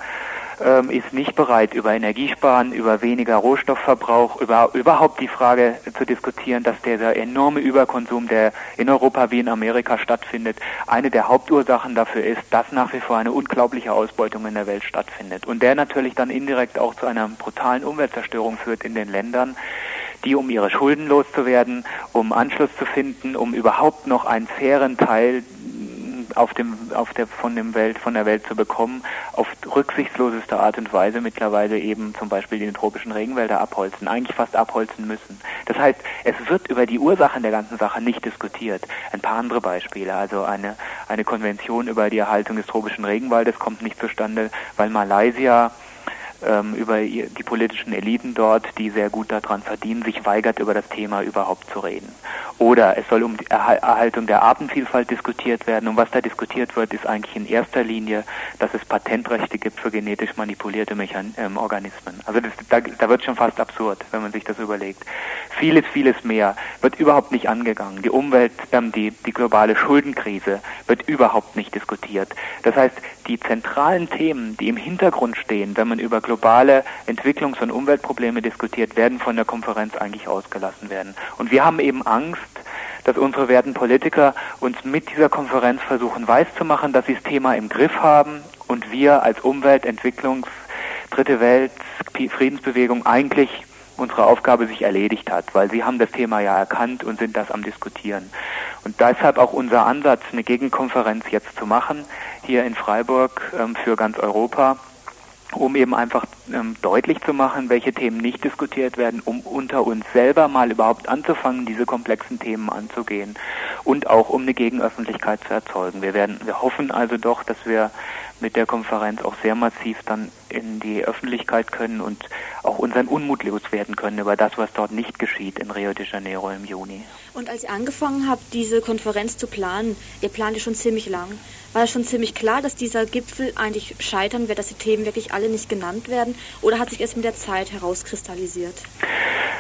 ähm, ist nicht bereit, über Energiesparen, über weniger Rohstoffverbrauch, über überhaupt die Frage zu diskutieren, dass dieser enorme Überkonsum, der in Europa wie in Amerika stattfindet, eine der Hauptursachen dafür ist, dass nach wie vor eine unglaubliche Ausbeutung in der Welt stattfindet. Und der natürlich dann indirekt auch zu einer brutalen Umweltzerstörung führt in den Ländern, die um ihre Schulden loszuwerden, um Anschluss zu finden, um überhaupt noch einen fairen Teil auf dem, auf der, von dem Welt, von der Welt zu bekommen, auf rücksichtsloseste Art und Weise mittlerweile eben zum Beispiel die tropischen Regenwälder abholzen, eigentlich fast abholzen müssen. Das heißt, es wird über die Ursachen der ganzen Sache nicht diskutiert. Ein paar andere Beispiele, also eine, eine Konvention über die Erhaltung des tropischen Regenwaldes kommt nicht zustande, weil Malaysia ähm, über die politischen Eliten dort, die sehr gut daran verdienen, sich weigert, über das Thema überhaupt zu reden. Oder es soll um die Erhaltung der Artenvielfalt diskutiert werden. Und was da diskutiert wird, ist eigentlich in erster Linie, dass es Patentrechte gibt für genetisch manipulierte Mechan ähm, Organismen. Also das, da, da wird schon fast absurd, wenn man sich das überlegt. Vieles, vieles mehr wird überhaupt nicht angegangen. Die Umwelt, ähm, die, die globale Schuldenkrise wird überhaupt nicht diskutiert. Das heißt, die zentralen Themen, die im Hintergrund stehen, wenn man über globale Entwicklungs- und Umweltprobleme diskutiert, werden von der Konferenz eigentlich ausgelassen werden. Und wir haben eben Angst, dass unsere werten Politiker uns mit dieser Konferenz versuchen weiszumachen, dass sie das Thema im Griff haben und wir als Umwelt, Entwicklungs-, Dritte Welt, Friedensbewegung eigentlich unsere Aufgabe sich erledigt hat, weil sie haben das Thema ja erkannt und sind das am diskutieren. Und deshalb auch unser Ansatz, eine Gegenkonferenz jetzt zu machen, hier in Freiburg ähm, für ganz Europa um eben einfach ähm, deutlich zu machen, welche Themen nicht diskutiert werden, um unter uns selber mal überhaupt anzufangen, diese komplexen Themen anzugehen und auch um eine Gegenöffentlichkeit zu erzeugen. Wir werden, wir hoffen also doch, dass wir mit der Konferenz auch sehr massiv dann in die Öffentlichkeit können und auch unseren Unmut loswerden können über das, was dort nicht geschieht in Rio de Janeiro im Juni. Und als ihr angefangen habt, diese Konferenz zu planen, ihr plant ja schon ziemlich lang, war es schon ziemlich klar, dass dieser Gipfel eigentlich scheitern wird, dass die Themen wirklich alle nicht genannt werden? Oder hat sich es mit der Zeit herauskristallisiert?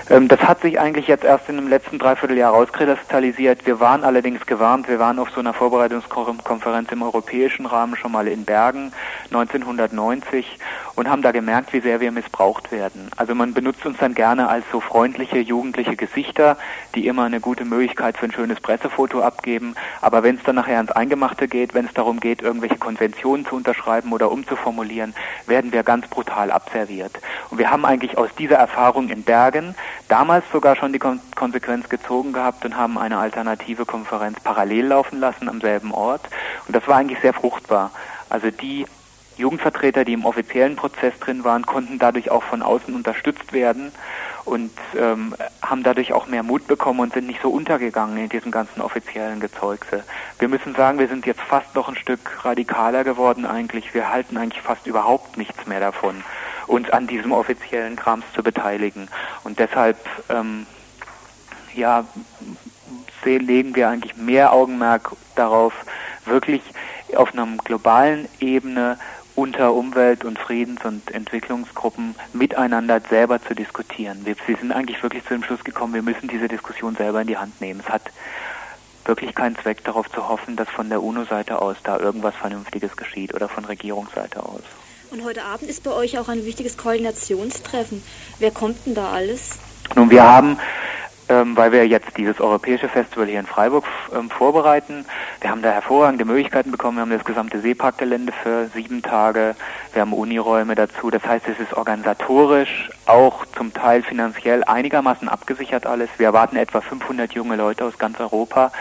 Ähm, das hat sich eigentlich jetzt erst in dem letzten Dreivierteljahr herauskristallisiert. Wir waren allerdings gewarnt. Wir waren auf so einer Vorbereitungskonferenz im europäischen Rahmen schon mal in Bergen 1990 und haben da gemerkt, wie sehr wir missbraucht werden. Also man benutzt uns dann gerne als so freundliche jugendliche Gesichter, die immer eine gute Möglichkeit für ein schönes Pressefoto abgeben. Aber wenn es dann nachher ans Eingemachte geht, wenn es darum geht, irgendwelche Konventionen zu unterschreiben oder umzuformulieren, werden wir ganz brutal abserviert. Und wir haben eigentlich aus dieser Erfahrung in Bergen damals sogar schon die Kon Konsequenz gezogen gehabt und haben eine alternative Konferenz parallel laufen lassen am selben Ort. Und das war eigentlich sehr fruchtbar. Also die Jugendvertreter, die im offiziellen Prozess drin waren, konnten dadurch auch von außen unterstützt werden und ähm, haben dadurch auch mehr Mut bekommen und sind nicht so untergegangen in diesem ganzen offiziellen Gezeugse. Wir müssen sagen, wir sind jetzt fast noch ein Stück radikaler geworden eigentlich. Wir halten eigentlich fast überhaupt nichts mehr davon, uns an diesem offiziellen Krams zu beteiligen. Und deshalb ähm, ja, legen wir eigentlich mehr Augenmerk darauf, wirklich auf einer globalen Ebene unter Umwelt- und Friedens- und Entwicklungsgruppen miteinander selber zu diskutieren. Wir, wir sind eigentlich wirklich zu dem Schluss gekommen, wir müssen diese Diskussion selber in die Hand nehmen. Es hat wirklich keinen Zweck darauf zu hoffen, dass von der UNO-Seite aus da irgendwas Vernünftiges geschieht oder von Regierungsseite aus. Und heute Abend ist bei euch auch ein wichtiges Koordinationstreffen. Wer kommt denn da alles? Nun, wir haben ähm, weil wir jetzt dieses europäische Festival hier in Freiburg ähm, vorbereiten. Wir haben da hervorragende Möglichkeiten bekommen. Wir haben das gesamte Seeparkgelände für sieben Tage. Wir haben Uniräume dazu. Das heißt, es ist organisatorisch, auch zum Teil finanziell einigermaßen abgesichert alles. Wir erwarten etwa 500 junge Leute aus ganz Europa.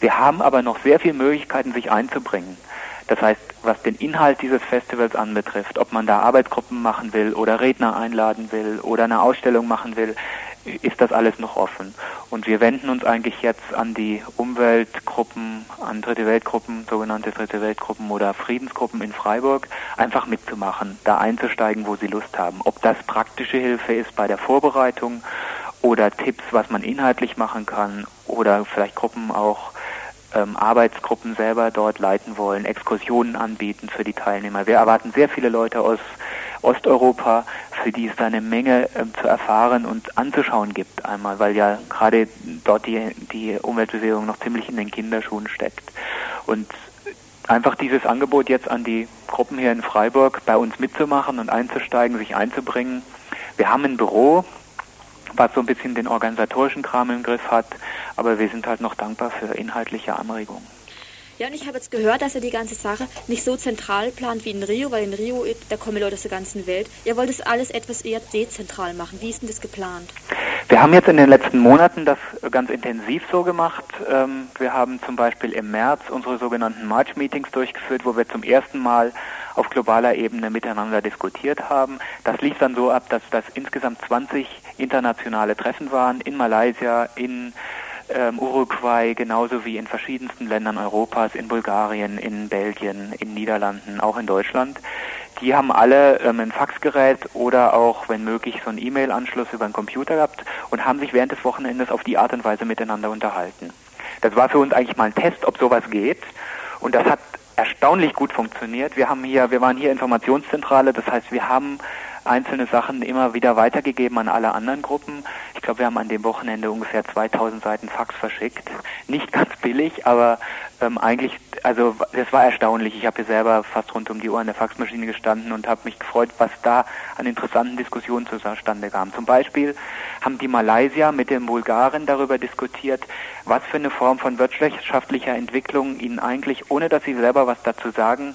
Wir haben aber noch sehr viele Möglichkeiten, sich einzubringen. Das heißt, was den Inhalt dieses Festivals anbetrifft, ob man da Arbeitsgruppen machen will oder Redner einladen will oder eine Ausstellung machen will, ist das alles noch offen. Und wir wenden uns eigentlich jetzt an die Umweltgruppen, an Dritte Weltgruppen, sogenannte Dritte Weltgruppen oder Friedensgruppen in Freiburg, einfach mitzumachen, da einzusteigen, wo sie Lust haben. Ob das praktische Hilfe ist bei der Vorbereitung oder Tipps, was man inhaltlich machen kann oder vielleicht Gruppen auch ähm, Arbeitsgruppen selber dort leiten wollen, Exkursionen anbieten für die Teilnehmer. Wir erwarten sehr viele Leute aus Osteuropa, für die es da eine Menge ähm, zu erfahren und anzuschauen gibt einmal, weil ja gerade dort die, die Umweltbewegung noch ziemlich in den Kinderschuhen steckt. Und einfach dieses Angebot jetzt an die Gruppen hier in Freiburg bei uns mitzumachen und einzusteigen, sich einzubringen. Wir haben ein Büro, was so ein bisschen den organisatorischen Kram im Griff hat, aber wir sind halt noch dankbar für inhaltliche Anregungen. Ja, und ich habe jetzt gehört, dass ihr die ganze Sache nicht so zentral plant wie in Rio, weil in Rio, da kommen Leute aus der ganzen Welt. Ihr wollt das alles etwas eher dezentral machen. Wie ist denn das geplant? Wir haben jetzt in den letzten Monaten das ganz intensiv so gemacht. Ähm, wir haben zum Beispiel im März unsere sogenannten March-Meetings durchgeführt, wo wir zum ersten Mal auf globaler Ebene miteinander diskutiert haben. Das lief dann so ab, dass das insgesamt 20 internationale Treffen waren in Malaysia, in ähm, Uruguay genauso wie in verschiedensten Ländern Europas, in Bulgarien, in Belgien, in Niederlanden, auch in Deutschland. Die haben alle ähm, ein Faxgerät oder auch, wenn möglich, so einen E-Mail-Anschluss über einen Computer gehabt und haben sich während des Wochenendes auf die Art und Weise miteinander unterhalten. Das war für uns eigentlich mal ein Test, ob sowas geht. Und das hat erstaunlich gut funktioniert. Wir haben hier, wir waren hier Informationszentrale, das heißt, wir haben einzelne Sachen immer wieder weitergegeben an alle anderen Gruppen. Ich glaube, wir haben an dem Wochenende ungefähr 2000 Seiten Fax verschickt. Nicht ganz billig, aber ähm, eigentlich, also das war erstaunlich. Ich habe hier selber fast rund um die Uhr an der Faxmaschine gestanden und habe mich gefreut, was da an interessanten Diskussionen zustande kam. Zum Beispiel haben die Malaysier mit den Bulgaren darüber diskutiert, was für eine Form von wirtschaftlicher Entwicklung ihnen eigentlich, ohne dass sie selber was dazu sagen,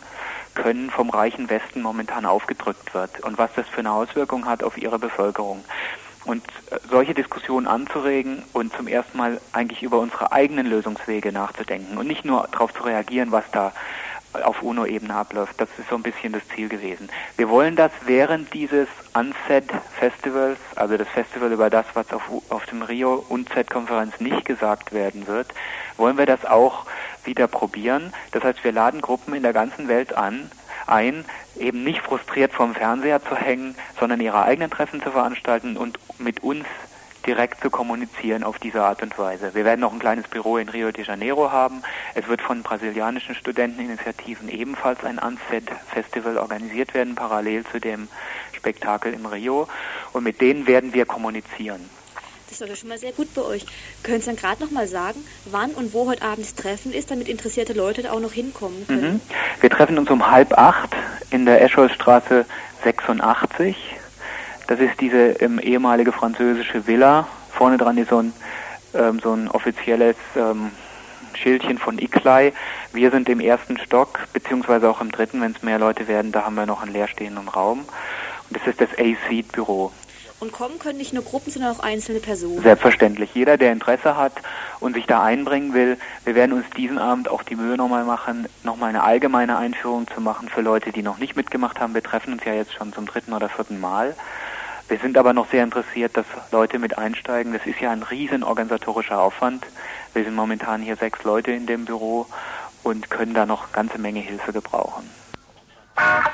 können vom reichen Westen momentan aufgedrückt wird und was das für eine Auswirkung hat auf ihre Bevölkerung. Und äh, solche Diskussionen anzuregen und zum ersten Mal eigentlich über unsere eigenen Lösungswege nachzudenken und nicht nur darauf zu reagieren, was da auf UNO-Ebene abläuft. Das ist so ein bisschen das Ziel gewesen. Wir wollen das während dieses UNCED-Festivals, also das Festival über das, was auf, auf dem Rio UNCED-Konferenz nicht gesagt werden wird, wollen wir das auch wieder probieren. Das heißt, wir laden Gruppen in der ganzen Welt an, ein, eben nicht frustriert vorm Fernseher zu hängen, sondern ihre eigenen Treffen zu veranstalten und mit uns direkt zu kommunizieren auf diese Art und Weise. Wir werden noch ein kleines Büro in Rio de Janeiro haben. Es wird von brasilianischen Studenteninitiativen ebenfalls ein Unset-Festival organisiert werden, parallel zu dem Spektakel im Rio. Und mit denen werden wir kommunizieren. Das war ja schon mal sehr gut bei euch. Können Sie dann gerade noch mal sagen, wann und wo heute Abend das Treffen ist, damit interessierte Leute da auch noch hinkommen können? Mhm. Wir treffen uns um halb acht in der Escholstraße 86. Das ist diese ähm, ehemalige französische Villa. Vorne dran ist so ein, ähm, so ein offizielles ähm, Schildchen von Iklai. Wir sind im ersten Stock, beziehungsweise auch im dritten, wenn es mehr Leute werden. Da haben wir noch einen leerstehenden Raum. Und das ist das A-Seed-Büro. Und kommen können nicht nur Gruppen, sondern auch einzelne Personen. Selbstverständlich. Jeder, der Interesse hat und sich da einbringen will, wir werden uns diesen Abend auch die Mühe nochmal machen, nochmal eine allgemeine Einführung zu machen für Leute, die noch nicht mitgemacht haben. Wir treffen uns ja jetzt schon zum dritten oder vierten Mal. Wir sind aber noch sehr interessiert, dass Leute mit einsteigen. Das ist ja ein riesen organisatorischer Aufwand. Wir sind momentan hier sechs Leute in dem Büro und können da noch ganze Menge Hilfe gebrauchen. Bye.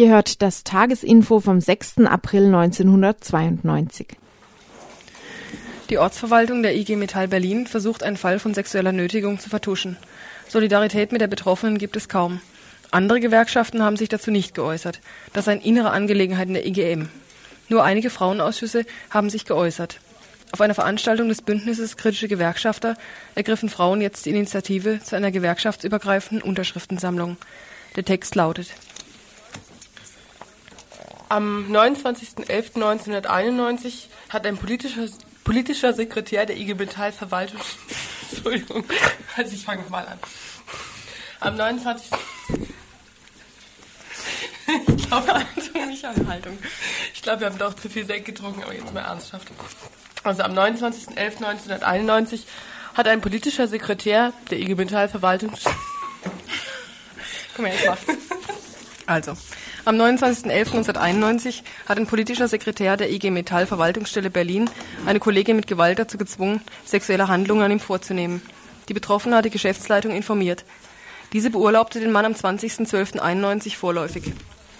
Ihr hört das Tagesinfo vom 6. April 1992. Die Ortsverwaltung der IG Metall Berlin versucht einen Fall von sexueller Nötigung zu vertuschen. Solidarität mit der Betroffenen gibt es kaum. Andere Gewerkschaften haben sich dazu nicht geäußert. Das seien innere Angelegenheiten der IGM. Nur einige Frauenausschüsse haben sich geäußert. Auf einer Veranstaltung des Bündnisses Kritische Gewerkschafter ergriffen Frauen jetzt die Initiative zu einer gewerkschaftsübergreifenden Unterschriftensammlung. Der Text lautet Am 29.11.1991 hat ein politischer, politischer Sekretär der IG Metall Verwaltung. Entschuldigung, also ich fange mal an. Am 29. ich glaube, Haltung, nicht an Haltung. Ich glaube, wir haben doch zu viel Sekt getrunken, aber jetzt mal ernsthaft. Also am 29.11.1991 hat ein politischer Sekretär der IG Metall Verwaltung. Komm her, ich mach's. Also, am 29.11.1991 hat ein politischer Sekretär der IG Metall Verwaltungsstelle Berlin eine Kollegin mit Gewalt dazu gezwungen, sexuelle Handlungen an ihm vorzunehmen. Die Betroffene hat die Geschäftsleitung informiert. Diese beurlaubte den Mann am 20.12.91 vorläufig.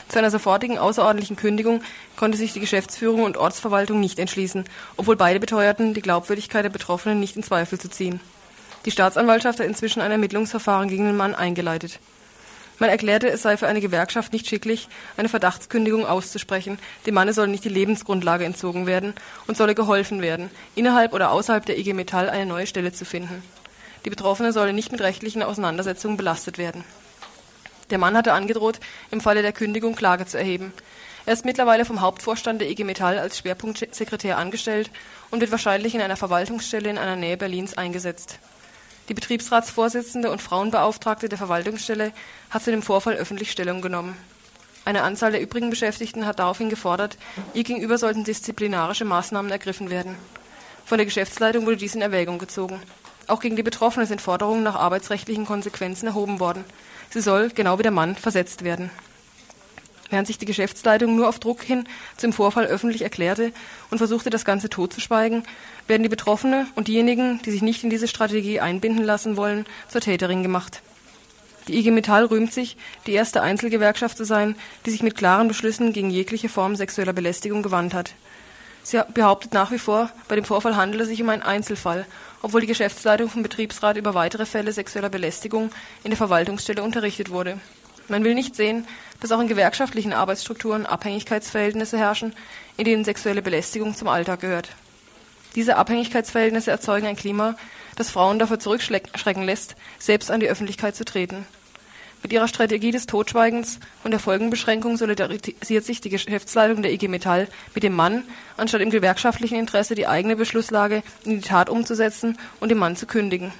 Zu einer sofortigen außerordentlichen Kündigung konnte sich die Geschäftsführung und Ortsverwaltung nicht entschließen, obwohl beide beteuerten, die Glaubwürdigkeit der Betroffenen nicht in Zweifel zu ziehen. Die Staatsanwaltschaft hat inzwischen ein Ermittlungsverfahren gegen den Mann eingeleitet. Man erklärte, es sei für eine Gewerkschaft nicht schicklich, eine Verdachtskündigung auszusprechen. Dem Manne solle nicht die Lebensgrundlage entzogen werden und solle geholfen werden, innerhalb oder außerhalb der IG Metall eine neue Stelle zu finden. Die Betroffene solle nicht mit rechtlichen Auseinandersetzungen belastet werden. Der Mann hatte angedroht, im Falle der Kündigung Klage zu erheben. Er ist mittlerweile vom Hauptvorstand der IG Metall als Schwerpunktsekretär angestellt und wird wahrscheinlich in einer Verwaltungsstelle in einer Nähe Berlins eingesetzt. Die Betriebsratsvorsitzende und Frauenbeauftragte der Verwaltungsstelle hat zu dem Vorfall öffentlich Stellung genommen. Eine Anzahl der übrigen Beschäftigten hat daraufhin gefordert, ihr gegenüber sollten disziplinarische Maßnahmen ergriffen werden. Von der Geschäftsleitung wurde dies in Erwägung gezogen. Auch gegen die Betroffenen sind Forderungen nach arbeitsrechtlichen Konsequenzen erhoben worden. Sie soll, genau wie der Mann, versetzt werden während sich die Geschäftsleitung nur auf Druck hin zum Vorfall öffentlich erklärte und versuchte, das Ganze totzuschweigen, werden die Betroffene und diejenigen, die sich nicht in diese Strategie einbinden lassen wollen, zur Täterin gemacht. Die IG Metall rühmt sich, die erste Einzelgewerkschaft zu sein, die sich mit klaren Beschlüssen gegen jegliche Form sexueller Belästigung gewandt hat. Sie behauptet nach wie vor, bei dem Vorfall handele es sich um einen Einzelfall, obwohl die Geschäftsleitung vom Betriebsrat über weitere Fälle sexueller Belästigung in der Verwaltungsstelle unterrichtet wurde. Man will nicht sehen, dass auch in gewerkschaftlichen Arbeitsstrukturen Abhängigkeitsverhältnisse herrschen, in denen sexuelle Belästigung zum Alltag gehört. Diese Abhängigkeitsverhältnisse erzeugen ein Klima, das Frauen davor zurückschrecken lässt, selbst an die Öffentlichkeit zu treten. Mit ihrer Strategie des Totschweigens und der Folgenbeschränkung solidarisiert sich die Geschäftsleitung der IG Metall mit dem Mann, anstatt im gewerkschaftlichen Interesse die eigene Beschlusslage in die Tat umzusetzen und dem Mann zu kündigen.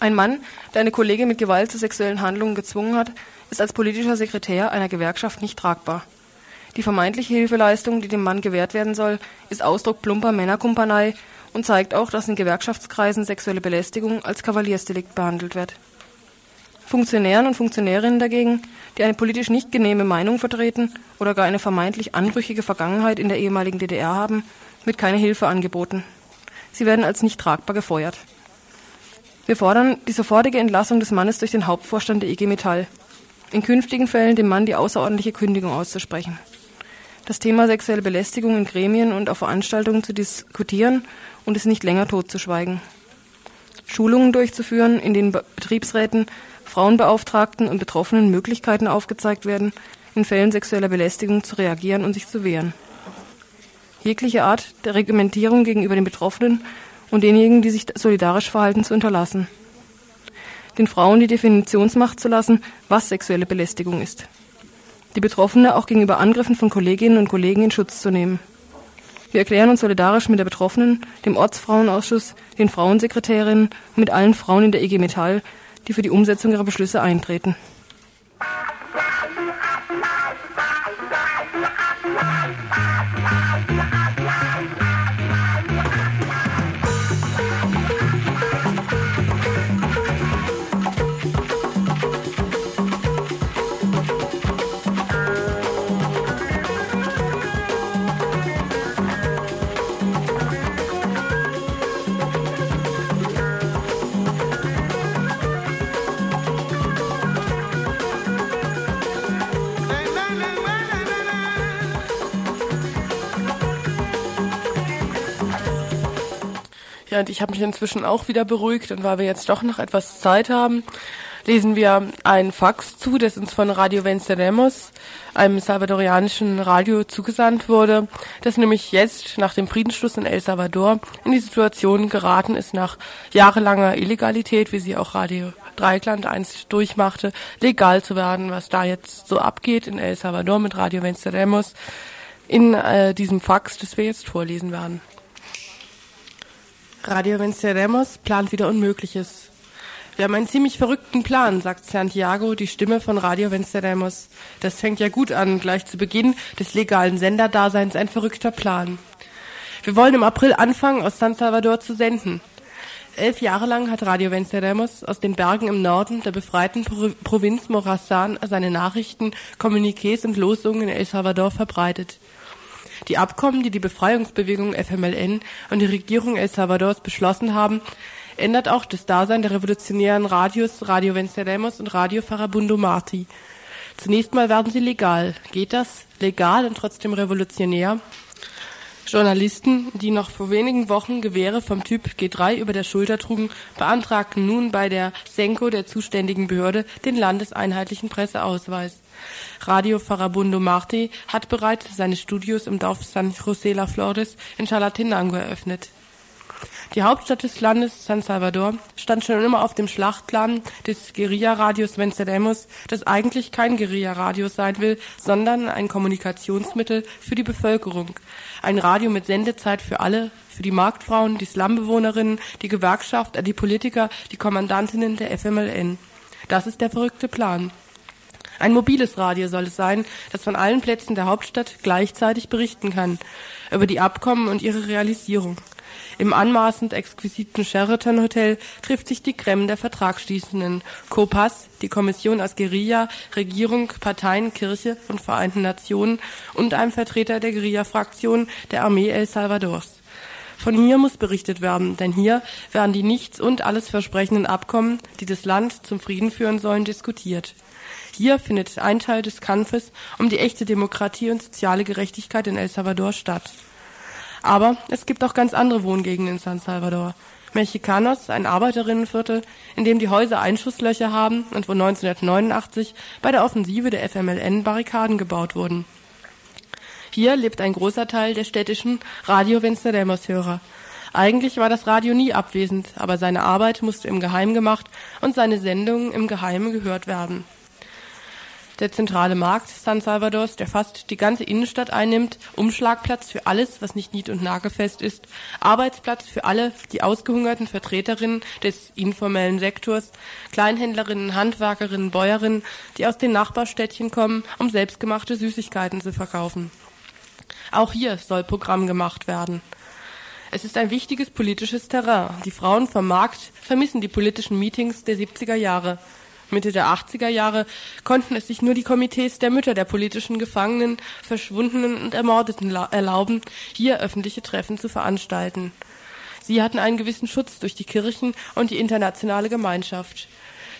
Ein Mann, der eine Kollegin mit Gewalt zu sexuellen Handlungen gezwungen hat, ist als politischer Sekretär einer Gewerkschaft nicht tragbar. Die vermeintliche Hilfeleistung, die dem Mann gewährt werden soll, ist Ausdruck plumper Männerkumpanei und zeigt auch, dass in Gewerkschaftskreisen sexuelle Belästigung als Kavaliersdelikt behandelt wird. Funktionären und Funktionärinnen dagegen, die eine politisch nicht genehme Meinung vertreten oder gar eine vermeintlich anrüchige Vergangenheit in der ehemaligen DDR haben, wird keine Hilfe angeboten. Sie werden als nicht tragbar gefeuert. Wir fordern die sofortige Entlassung des Mannes durch den Hauptvorstand der IG Metall. In künftigen Fällen dem Mann die außerordentliche Kündigung auszusprechen. Das Thema sexuelle Belästigung in Gremien und auf Veranstaltungen zu diskutieren und es nicht länger totzuschweigen. Schulungen durchzuführen, in denen Betriebsräten, Frauenbeauftragten und Betroffenen Möglichkeiten aufgezeigt werden, in Fällen sexueller Belästigung zu reagieren und sich zu wehren. Jegliche Art der Reglementierung gegenüber den Betroffenen und denjenigen, die sich solidarisch verhalten, zu unterlassen. Den Frauen die Definitionsmacht zu lassen, was sexuelle Belästigung ist. Die Betroffene auch gegenüber Angriffen von Kolleginnen und Kollegen in Schutz zu nehmen. Wir erklären uns solidarisch mit der Betroffenen, dem Ortsfrauenausschuss, den Frauensekretärinnen und mit allen Frauen in der IG Metall, die für die Umsetzung ihrer Beschlüsse eintreten. Ja, und ich habe mich inzwischen auch wieder beruhigt und weil wir jetzt doch noch etwas Zeit haben, lesen wir einen Fax zu, das uns von Radio Venceremos, einem salvadorianischen Radio, zugesandt wurde, das nämlich jetzt nach dem Friedensschluss in El Salvador in die Situation geraten ist, nach jahrelanger Illegalität, wie sie auch Radio Dreikland einst durchmachte, legal zu werden, was da jetzt so abgeht in El Salvador mit Radio Venceremos, in äh, diesem Fax, das wir jetzt vorlesen werden. Radio Venceremos plant wieder Unmögliches. Wir haben einen ziemlich verrückten Plan, sagt Santiago, die Stimme von Radio Venceremos. Das fängt ja gut an, gleich zu Beginn des legalen Senderdaseins ein verrückter Plan. Wir wollen im April anfangen, aus San Salvador zu senden. Elf Jahre lang hat Radio Venceremos aus den Bergen im Norden der befreiten Pro Provinz Morazan seine Nachrichten, Kommuniqués und Losungen in El Salvador verbreitet. Die Abkommen, die die Befreiungsbewegung FMLN und die Regierung El Salvadors beschlossen haben, ändert auch das Dasein der revolutionären Radios Radio Venceremos und Radio Farabundo Marti. Zunächst mal werden sie legal. Geht das? Legal und trotzdem revolutionär? Journalisten, die noch vor wenigen Wochen Gewehre vom Typ G3 über der Schulter trugen, beantragten nun bei der Senko der zuständigen Behörde den landeseinheitlichen Presseausweis. Radio Farabundo Marte hat bereits seine Studios im Dorf San José La Flores in Chalatenango eröffnet. Die Hauptstadt des Landes, San Salvador, stand schon immer auf dem Schlachtplan des Guerilla-Radios Venceremos, das eigentlich kein Guerilla-Radio sein will, sondern ein Kommunikationsmittel für die Bevölkerung. Ein Radio mit Sendezeit für alle, für die Marktfrauen, die Slumbewohnerinnen, die Gewerkschaft, die Politiker, die Kommandantinnen der FMLN. Das ist der verrückte Plan. Ein mobiles Radio soll es sein, das von allen Plätzen der Hauptstadt gleichzeitig berichten kann über die Abkommen und ihre Realisierung. Im anmaßend exquisiten Sheraton Hotel trifft sich die Creme der Vertragsschließenden. COPAS, die Kommission aus Guerilla, Regierung, Parteien, Kirche und Vereinten Nationen und einem Vertreter der Guerilla-Fraktion der Armee El Salvadors. Von hier muss berichtet werden, denn hier werden die nichts und alles versprechenden Abkommen, die das Land zum Frieden führen sollen, diskutiert. Hier findet ein Teil des Kampfes um die echte Demokratie und soziale Gerechtigkeit in El Salvador statt. Aber es gibt auch ganz andere Wohngegenden in San Salvador. Mexicanos, ein Arbeiterinnenviertel, in dem die Häuser Einschusslöcher haben und wo 1989 bei der Offensive der FMLN Barrikaden gebaut wurden. Hier lebt ein großer Teil der städtischen Radio Venceremos-Hörer. Eigentlich war das Radio nie abwesend, aber seine Arbeit musste im Geheim gemacht und seine Sendungen im Geheimen gehört werden der zentrale Markt San Salvadors, der fast die ganze Innenstadt einnimmt, Umschlagplatz für alles, was nicht nied- und nagelfest ist, Arbeitsplatz für alle die ausgehungerten Vertreterinnen des informellen Sektors, Kleinhändlerinnen, Handwerkerinnen, Bäuerinnen, die aus den Nachbarstädtchen kommen, um selbstgemachte Süßigkeiten zu verkaufen. Auch hier soll Programm gemacht werden. Es ist ein wichtiges politisches Terrain. Die Frauen vom Markt vermissen die politischen Meetings der 70er Jahre. Mitte der 80er Jahre konnten es sich nur die Komitees der Mütter der politischen Gefangenen, Verschwundenen und Ermordeten erlauben, hier öffentliche Treffen zu veranstalten. Sie hatten einen gewissen Schutz durch die Kirchen und die internationale Gemeinschaft.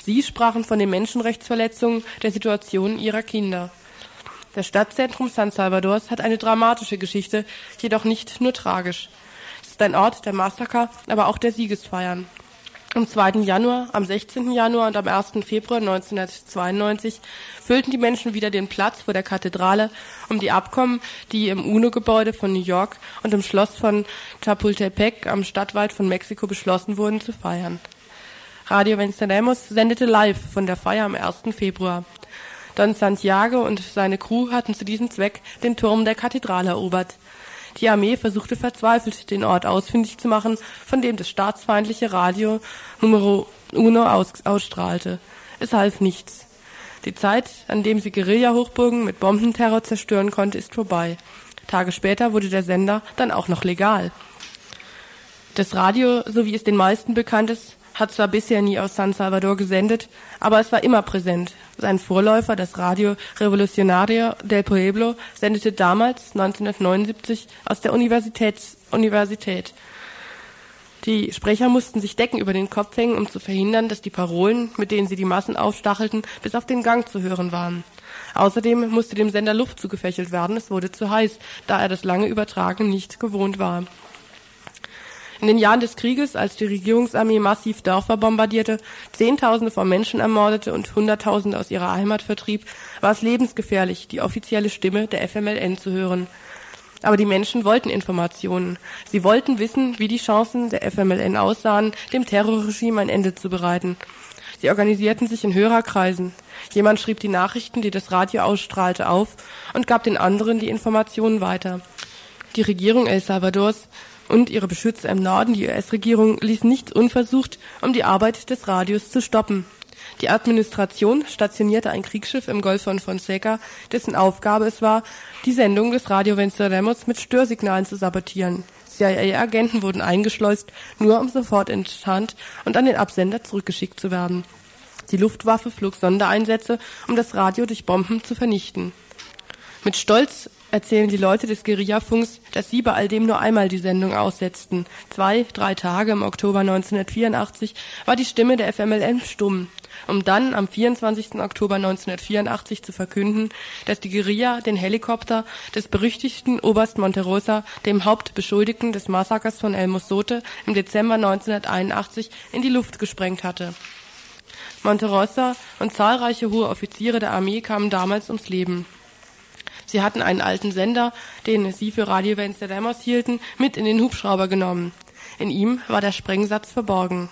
Sie sprachen von den Menschenrechtsverletzungen der Situation ihrer Kinder. Das Stadtzentrum San Salvadors hat eine dramatische Geschichte, jedoch nicht nur tragisch. Es ist ein Ort der Massaker, aber auch der Siegesfeiern. Am 2. Januar, am 16. Januar und am 1. Februar 1992 füllten die Menschen wieder den Platz vor der Kathedrale, um die Abkommen, die im UNO-Gebäude von New York und im Schloss von Chapultepec am Stadtwald von Mexiko beschlossen wurden, zu feiern. Radio Venceremos sendete live von der Feier am 1. Februar. Don Santiago und seine Crew hatten zu diesem Zweck den Turm der Kathedrale erobert. Die Armee versuchte verzweifelt, den Ort ausfindig zu machen, von dem das staatsfeindliche Radio Numero Uno aus, ausstrahlte. Es half nichts. Die Zeit, an dem sie Guerilla-Hochburgen mit Bombenterror zerstören konnte, ist vorbei. Tage später wurde der Sender dann auch noch legal. Das Radio, so wie es den meisten bekannt ist, hat zwar bisher nie aus San Salvador gesendet, aber es war immer präsent. Sein Vorläufer, das Radio Revolucionario del Pueblo, sendete damals, 1979, aus der Universitäts Universität. Die Sprecher mussten sich Decken über den Kopf hängen, um zu verhindern, dass die Parolen, mit denen sie die Massen aufstachelten, bis auf den Gang zu hören waren. Außerdem musste dem Sender Luft zugefächelt werden, es wurde zu heiß, da er das lange Übertragen nicht gewohnt war. In den Jahren des Krieges, als die Regierungsarmee massiv Dörfer bombardierte, Zehntausende von Menschen ermordete und Hunderttausende aus ihrer Heimat vertrieb, war es lebensgefährlich, die offizielle Stimme der FMLN zu hören. Aber die Menschen wollten Informationen. Sie wollten wissen, wie die Chancen der FMLN aussahen, dem Terrorregime ein Ende zu bereiten. Sie organisierten sich in Hörerkreisen. Jemand schrieb die Nachrichten, die das Radio ausstrahlte, auf und gab den anderen die Informationen weiter. Die Regierung El Salvadors und ihre Beschützer im Norden, die US-Regierung, ließ nichts unversucht, um die Arbeit des Radios zu stoppen. Die Administration stationierte ein Kriegsschiff im Golf von Fonseca, dessen Aufgabe es war, die Sendung des Radio Venceremos mit Störsignalen zu sabotieren. CIA-Agenten wurden eingeschleust, nur um sofort enttarnt und an den Absender zurückgeschickt zu werden. Die Luftwaffe flog Sondereinsätze, um das Radio durch Bomben zu vernichten. Mit Stolz erzählen die Leute des Guerillafunks, dass sie bei all dem nur einmal die Sendung aussetzten. Zwei, drei Tage im Oktober 1984 war die Stimme der FMLN stumm, um dann am 24. Oktober 1984 zu verkünden, dass die Guerilla den Helikopter des berüchtigten Oberst Monterosa, dem Hauptbeschuldigten des Massakers von El Mosote, im Dezember 1981 in die Luft gesprengt hatte. Monterosa und zahlreiche hohe Offiziere der Armee kamen damals ums Leben. Sie hatten einen alten Sender, den sie für Radio Venceremos hielten, mit in den Hubschrauber genommen. In ihm war der Sprengsatz verborgen.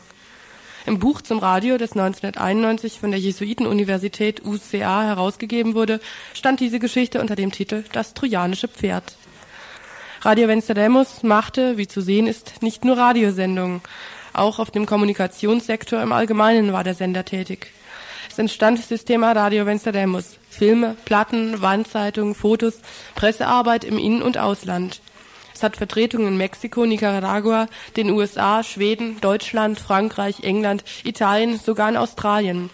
Im Buch zum Radio, das 1991 von der Jesuitenuniversität UCA herausgegeben wurde, stand diese Geschichte unter dem Titel Das trojanische Pferd. Radio Venceremos machte, wie zu sehen ist, nicht nur Radiosendungen. Auch auf dem Kommunikationssektor im Allgemeinen war der Sender tätig. Es entstand Systema Radio Venceremos, Filme, Platten, Wandzeitungen, Fotos, Pressearbeit im In- und Ausland. Es hat Vertretungen in Mexiko, Nicaragua, den USA, Schweden, Deutschland, Frankreich, England, Italien, sogar in Australien.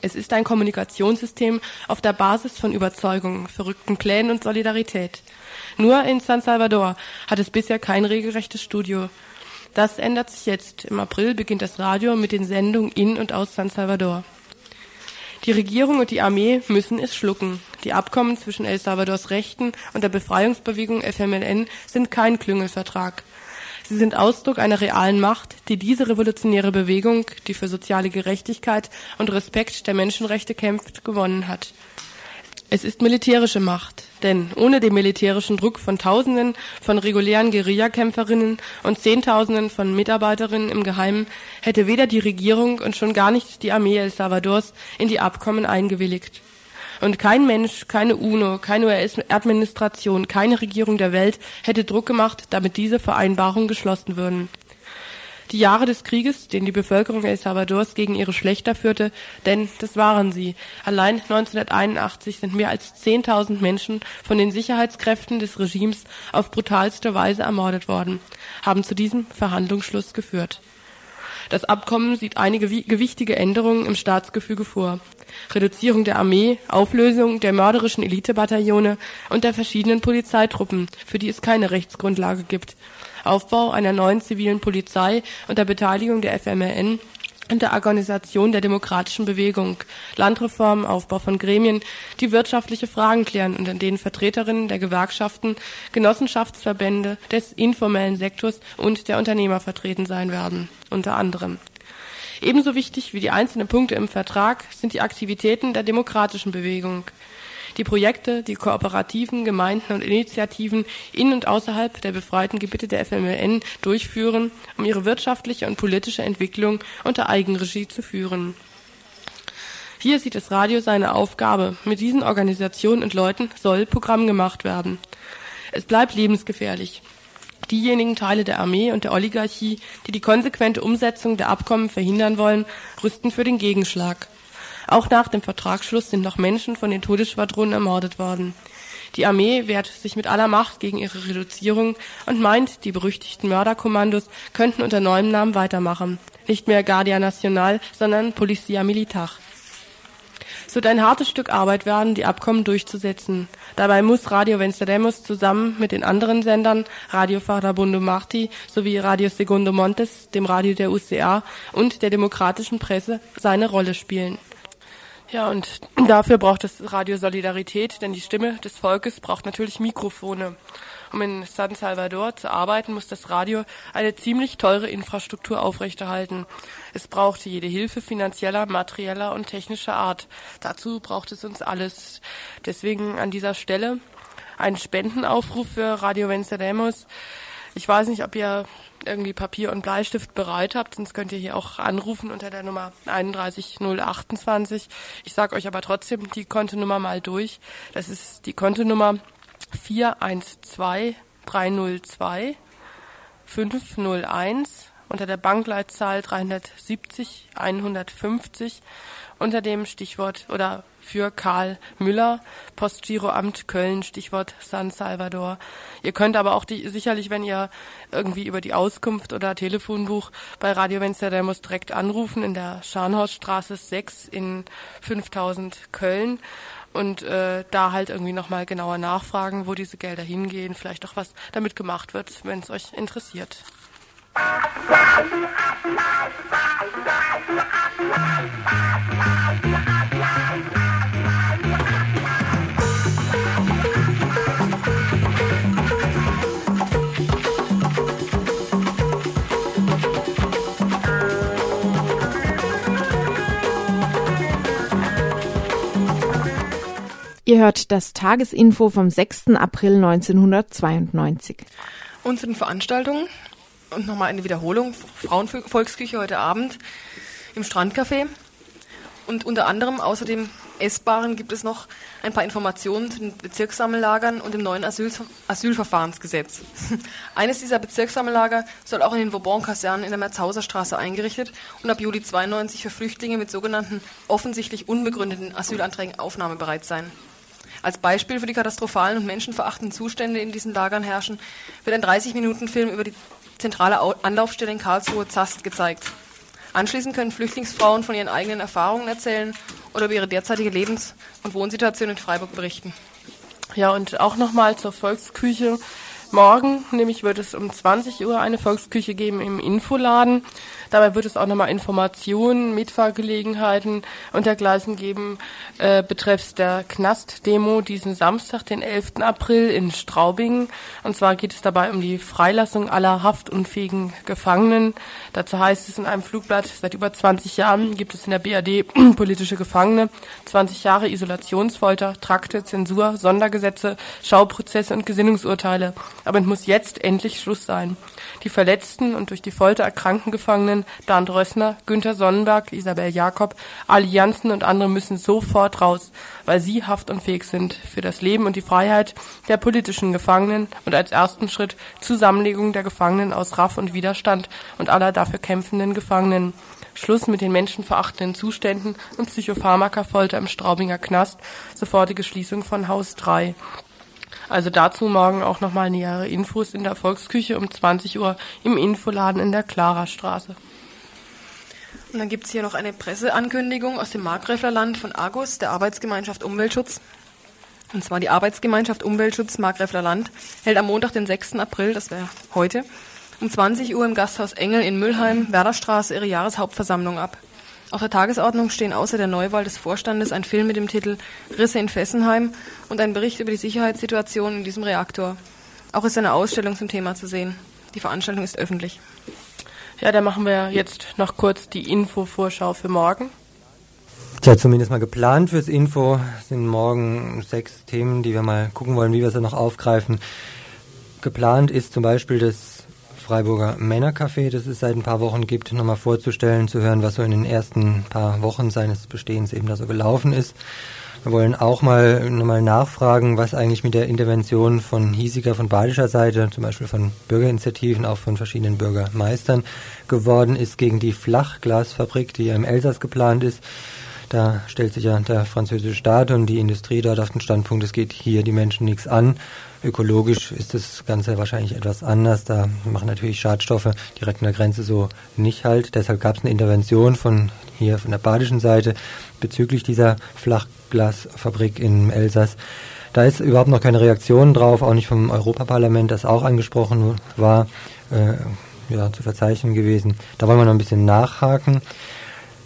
Es ist ein Kommunikationssystem auf der Basis von Überzeugung, verrückten Plänen und Solidarität. Nur in San Salvador hat es bisher kein regelrechtes Studio. Das ändert sich jetzt. Im April beginnt das Radio mit den Sendungen in und aus San Salvador. Die Regierung und die Armee müssen es schlucken. Die Abkommen zwischen El Salvadors Rechten und der Befreiungsbewegung FMLN sind kein Klüngelvertrag. Sie sind Ausdruck einer realen Macht, die diese revolutionäre Bewegung, die für soziale Gerechtigkeit und Respekt der Menschenrechte kämpft, gewonnen hat. Es ist militärische Macht, denn ohne den militärischen Druck von Tausenden von regulären Guerillakämpferinnen und Zehntausenden von Mitarbeiterinnen im Geheimen hätte weder die Regierung und schon gar nicht die Armee El Salvadors in die Abkommen eingewilligt. Und kein Mensch, keine UNO, keine US-Administration, keine Regierung der Welt hätte Druck gemacht, damit diese Vereinbarungen geschlossen würden. Die Jahre des Krieges, den die Bevölkerung El Salvadors gegen ihre Schlechter führte, denn das waren sie. Allein 1981 sind mehr als 10.000 Menschen von den Sicherheitskräften des Regimes auf brutalste Weise ermordet worden, haben zu diesem Verhandlungsschluss geführt. Das Abkommen sieht einige gewichtige Änderungen im Staatsgefüge vor. Reduzierung der Armee, Auflösung der mörderischen Elitebataillone und der verschiedenen Polizeitruppen, für die es keine Rechtsgrundlage gibt, Aufbau einer neuen zivilen Polizei unter Beteiligung der FMRN und der Organisation der demokratischen Bewegung, Landreform, Aufbau von Gremien, die wirtschaftliche Fragen klären und in denen Vertreterinnen der Gewerkschaften, Genossenschaftsverbände, des informellen Sektors und der Unternehmer vertreten sein werden, unter anderem. Ebenso wichtig wie die einzelnen Punkte im Vertrag sind die Aktivitäten der demokratischen Bewegung. Die Projekte, die Kooperativen, Gemeinden und Initiativen in und außerhalb der befreiten Gebiete der FMLN durchführen, um ihre wirtschaftliche und politische Entwicklung unter Eigenregie zu führen. Hier sieht das Radio seine Aufgabe. Mit diesen Organisationen und Leuten soll Programm gemacht werden. Es bleibt lebensgefährlich. Diejenigen Teile der Armee und der Oligarchie, die die konsequente Umsetzung der Abkommen verhindern wollen, rüsten für den Gegenschlag. Auch nach dem Vertragsschluss sind noch Menschen von den Todesschwadronen ermordet worden. Die Armee wehrt sich mit aller Macht gegen ihre Reduzierung und meint, die berüchtigten Mörderkommandos könnten unter neuem Namen weitermachen. Nicht mehr Guardia Nacional, sondern Policia Militar. Es wird ein hartes Stück Arbeit werden, die Abkommen durchzusetzen. Dabei muss Radio Venceremos zusammen mit den anderen Sendern Radio Farabundo Marti sowie Radio Segundo Montes, dem Radio der UCA und der demokratischen Presse seine Rolle spielen. Ja, und dafür braucht es Radio Solidarität, denn die Stimme des Volkes braucht natürlich Mikrofone. Um in San Salvador zu arbeiten, muss das Radio eine ziemlich teure Infrastruktur aufrechterhalten. Es braucht jede Hilfe finanzieller, materieller und technischer Art. Dazu braucht es uns alles. Deswegen an dieser Stelle ein Spendenaufruf für Radio Venceremos. Ich weiß nicht, ob ihr irgendwie Papier und Bleistift bereit habt, sonst könnt ihr hier auch anrufen unter der Nummer 31028. Ich sage euch aber trotzdem die Kontonummer mal durch. Das ist die Kontonummer 412 302 501 unter der Bankleitzahl 370 150 unter dem Stichwort oder für Karl Müller, Postgiroamt Köln, Stichwort San Salvador. Ihr könnt aber auch die, sicherlich, wenn ihr irgendwie über die Auskunft oder Telefonbuch bei Radio Venceremos direkt anrufen in der Scharnhorststraße 6 in 5000 Köln und äh, da halt irgendwie nochmal genauer nachfragen, wo diese Gelder hingehen, vielleicht auch was damit gemacht wird, wenn es euch interessiert. Ihr hört das Tagesinfo vom 6. April 1992. Unseren Veranstaltungen und nochmal eine Wiederholung. Frauenvolksküche heute Abend im Strandcafé. Und unter anderem außerdem Essbaren gibt es noch ein paar Informationen zu den Bezirkssammellagern und dem neuen Asyl Asylverfahrensgesetz. Eines dieser Bezirkssammellager soll auch in den Vauban-Kasernen in der Merzhauser Straße eingerichtet und ab Juli 92 für Flüchtlinge mit sogenannten offensichtlich unbegründeten Asylanträgen aufnahmebereit sein. Als Beispiel für die katastrophalen und menschenverachtenden Zustände in diesen Lagern herrschen, wird ein 30-Minuten-Film über die zentrale Anlaufstelle in Karlsruhe Zast gezeigt. Anschließend können Flüchtlingsfrauen von ihren eigenen Erfahrungen erzählen oder über ihre derzeitige Lebens- und Wohnsituation in Freiburg berichten. Ja, und auch nochmal zur Volksküche. Morgen, nämlich wird es um 20 Uhr eine Volksküche geben im Infoladen. Dabei wird es auch nochmal Informationen, Mitfahrgelegenheiten und dergleichen geben, äh, betreffs der Knast-Demo diesen Samstag, den 11. April in Straubing. Und zwar geht es dabei um die Freilassung aller haftunfähigen Gefangenen. Dazu heißt es in einem Flugblatt, seit über 20 Jahren gibt es in der BRD politische Gefangene, 20 Jahre Isolationsfolter, Trakte, Zensur, Sondergesetze, Schauprozesse und Gesinnungsurteile. Aber es muss jetzt endlich Schluss sein. Die verletzten und durch die Folter erkrankten Gefangenen Dan Rössner, Günter Sonnenberg, Isabel Jakob, Ali und andere müssen sofort raus, weil sie haftunfähig sind für das Leben und die Freiheit der politischen Gefangenen und als ersten Schritt Zusammenlegung der Gefangenen aus Raff und Widerstand und aller dafür kämpfenden Gefangenen. Schluss mit den menschenverachtenden Zuständen und Psychopharmakafolter im Straubinger Knast, sofortige Schließung von Haus 3. Also dazu morgen auch nochmal nähere Infos in der Volksküche um 20 Uhr im Infoladen in der Klarastraße. Und dann gibt es hier noch eine Presseankündigung aus dem Markgräflerland von Argus, der Arbeitsgemeinschaft Umweltschutz. Und zwar die Arbeitsgemeinschaft Umweltschutz Markgräflerland hält am Montag, den 6. April, das wäre heute, um 20 Uhr im Gasthaus Engel in Müllheim, Werderstraße, ihre Jahreshauptversammlung ab. Auf der Tagesordnung stehen außer der Neuwahl des Vorstandes ein Film mit dem Titel Risse in Fessenheim und ein Bericht über die Sicherheitssituation in diesem Reaktor. Auch ist eine Ausstellung zum Thema zu sehen. Die Veranstaltung ist öffentlich. Ja, dann machen wir jetzt noch kurz die Info-Vorschau für morgen. Tja, zumindest mal geplant fürs Info sind morgen sechs Themen, die wir mal gucken wollen, wie wir sie noch aufgreifen. Geplant ist zum Beispiel das Freiburger Männercafé, das es seit ein paar Wochen gibt, nochmal vorzustellen, zu hören, was so in den ersten paar Wochen seines Bestehens eben da so gelaufen ist. Wir wollen auch mal nochmal nachfragen, was eigentlich mit der Intervention von hiesiger, von badischer Seite, zum Beispiel von Bürgerinitiativen, auch von verschiedenen Bürgermeistern geworden ist gegen die Flachglasfabrik, die im Elsass geplant ist. Da stellt sich ja der französische Staat und die Industrie dort auf den Standpunkt, es geht hier die Menschen nichts an. Ökologisch ist das Ganze wahrscheinlich etwas anders. Da machen natürlich Schadstoffe direkt an der Grenze so nicht halt. Deshalb gab es eine Intervention von hier von der badischen Seite bezüglich dieser Flachglasfabrik in Elsass. Da ist überhaupt noch keine Reaktion drauf, auch nicht vom Europaparlament, das auch angesprochen war, äh, ja, zu verzeichnen gewesen. Da wollen wir noch ein bisschen nachhaken.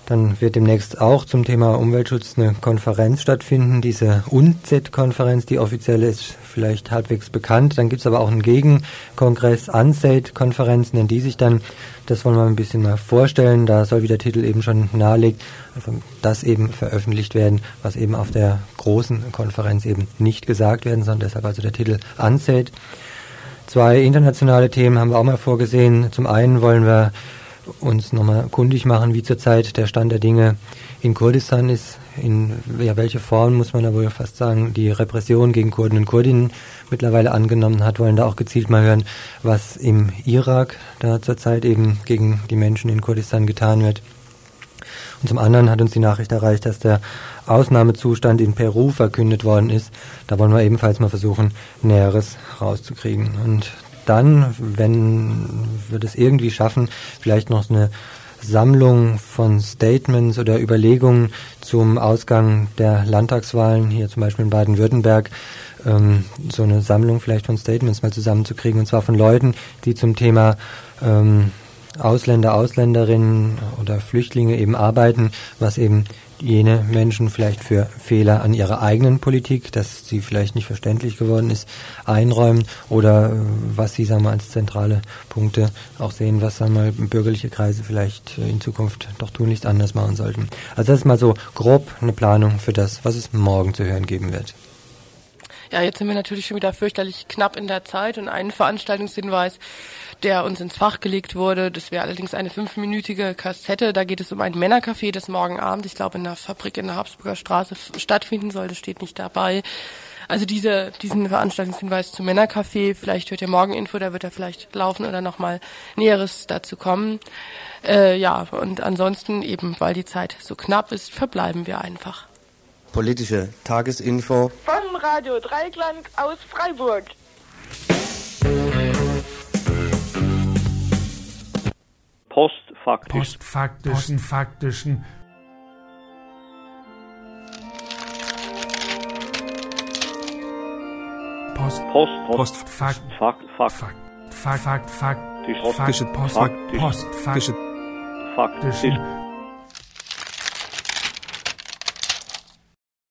Dann wird demnächst auch zum Thema Umweltschutz eine Konferenz stattfinden, diese UNCET-Konferenz, die offiziell ist vielleicht halbwegs bekannt. Dann gibt es aber auch einen Gegenkongress, UNCET-Konferenz nennt die sich dann. Das wollen wir ein bisschen mal vorstellen. Da soll, wie der Titel eben schon nahelegt, also das eben veröffentlicht werden, was eben auf der großen Konferenz eben nicht gesagt werden soll. Deshalb also der Titel UNCET. Zwei internationale Themen haben wir auch mal vorgesehen. Zum einen wollen wir uns nochmal kundig machen, wie zurzeit der Stand der Dinge in Kurdistan ist, in ja, welche Form, muss man da wohl fast sagen, die Repression gegen Kurden und Kurdinnen mittlerweile angenommen hat, wollen da auch gezielt mal hören, was im Irak da zurzeit eben gegen die Menschen in Kurdistan getan wird. Und zum anderen hat uns die Nachricht erreicht, dass der Ausnahmezustand in Peru verkündet worden ist. Da wollen wir ebenfalls mal versuchen, Näheres rauszukriegen. Und dann, wenn wir das irgendwie schaffen, vielleicht noch eine Sammlung von Statements oder Überlegungen zum Ausgang der Landtagswahlen, hier zum Beispiel in Baden-Württemberg, ähm, so eine Sammlung vielleicht von Statements mal zusammenzukriegen, und zwar von Leuten, die zum Thema ähm, Ausländer, Ausländerinnen oder Flüchtlinge eben arbeiten, was eben jene Menschen vielleicht für Fehler an ihrer eigenen Politik, dass sie vielleicht nicht verständlich geworden ist, einräumen oder äh, was sie sagen wir, als zentrale Punkte auch sehen, was sagen wir, bürgerliche Kreise vielleicht in Zukunft doch tunlichst anders machen sollten. Also das ist mal so grob eine Planung für das, was es morgen zu hören geben wird. Ja, jetzt sind wir natürlich schon wieder fürchterlich knapp in der Zeit und einen Veranstaltungshinweis, der uns ins Fach gelegt wurde, das wäre allerdings eine fünfminütige Kassette. Da geht es um ein Männercafé, das morgen Abend, ich glaube, in der Fabrik in der Habsburger Straße stattfinden soll. Das steht nicht dabei. Also diese, diesen Veranstaltungshinweis zum Männercafé, vielleicht hört ihr morgen Info, da wird er vielleicht laufen oder nochmal Näheres dazu kommen. Äh, ja, und ansonsten eben, weil die Zeit so knapp ist, verbleiben wir einfach politische Tagesinfo von Radio Dreiklang aus Freiburg. postfaktisch. Postfaktischen, faktischen. Post, Post, Post, Fakt, Fakt, Fakt, Fakt, Fakt, Fakt, faktische, Post, Fakt, Post, faktische, faktische.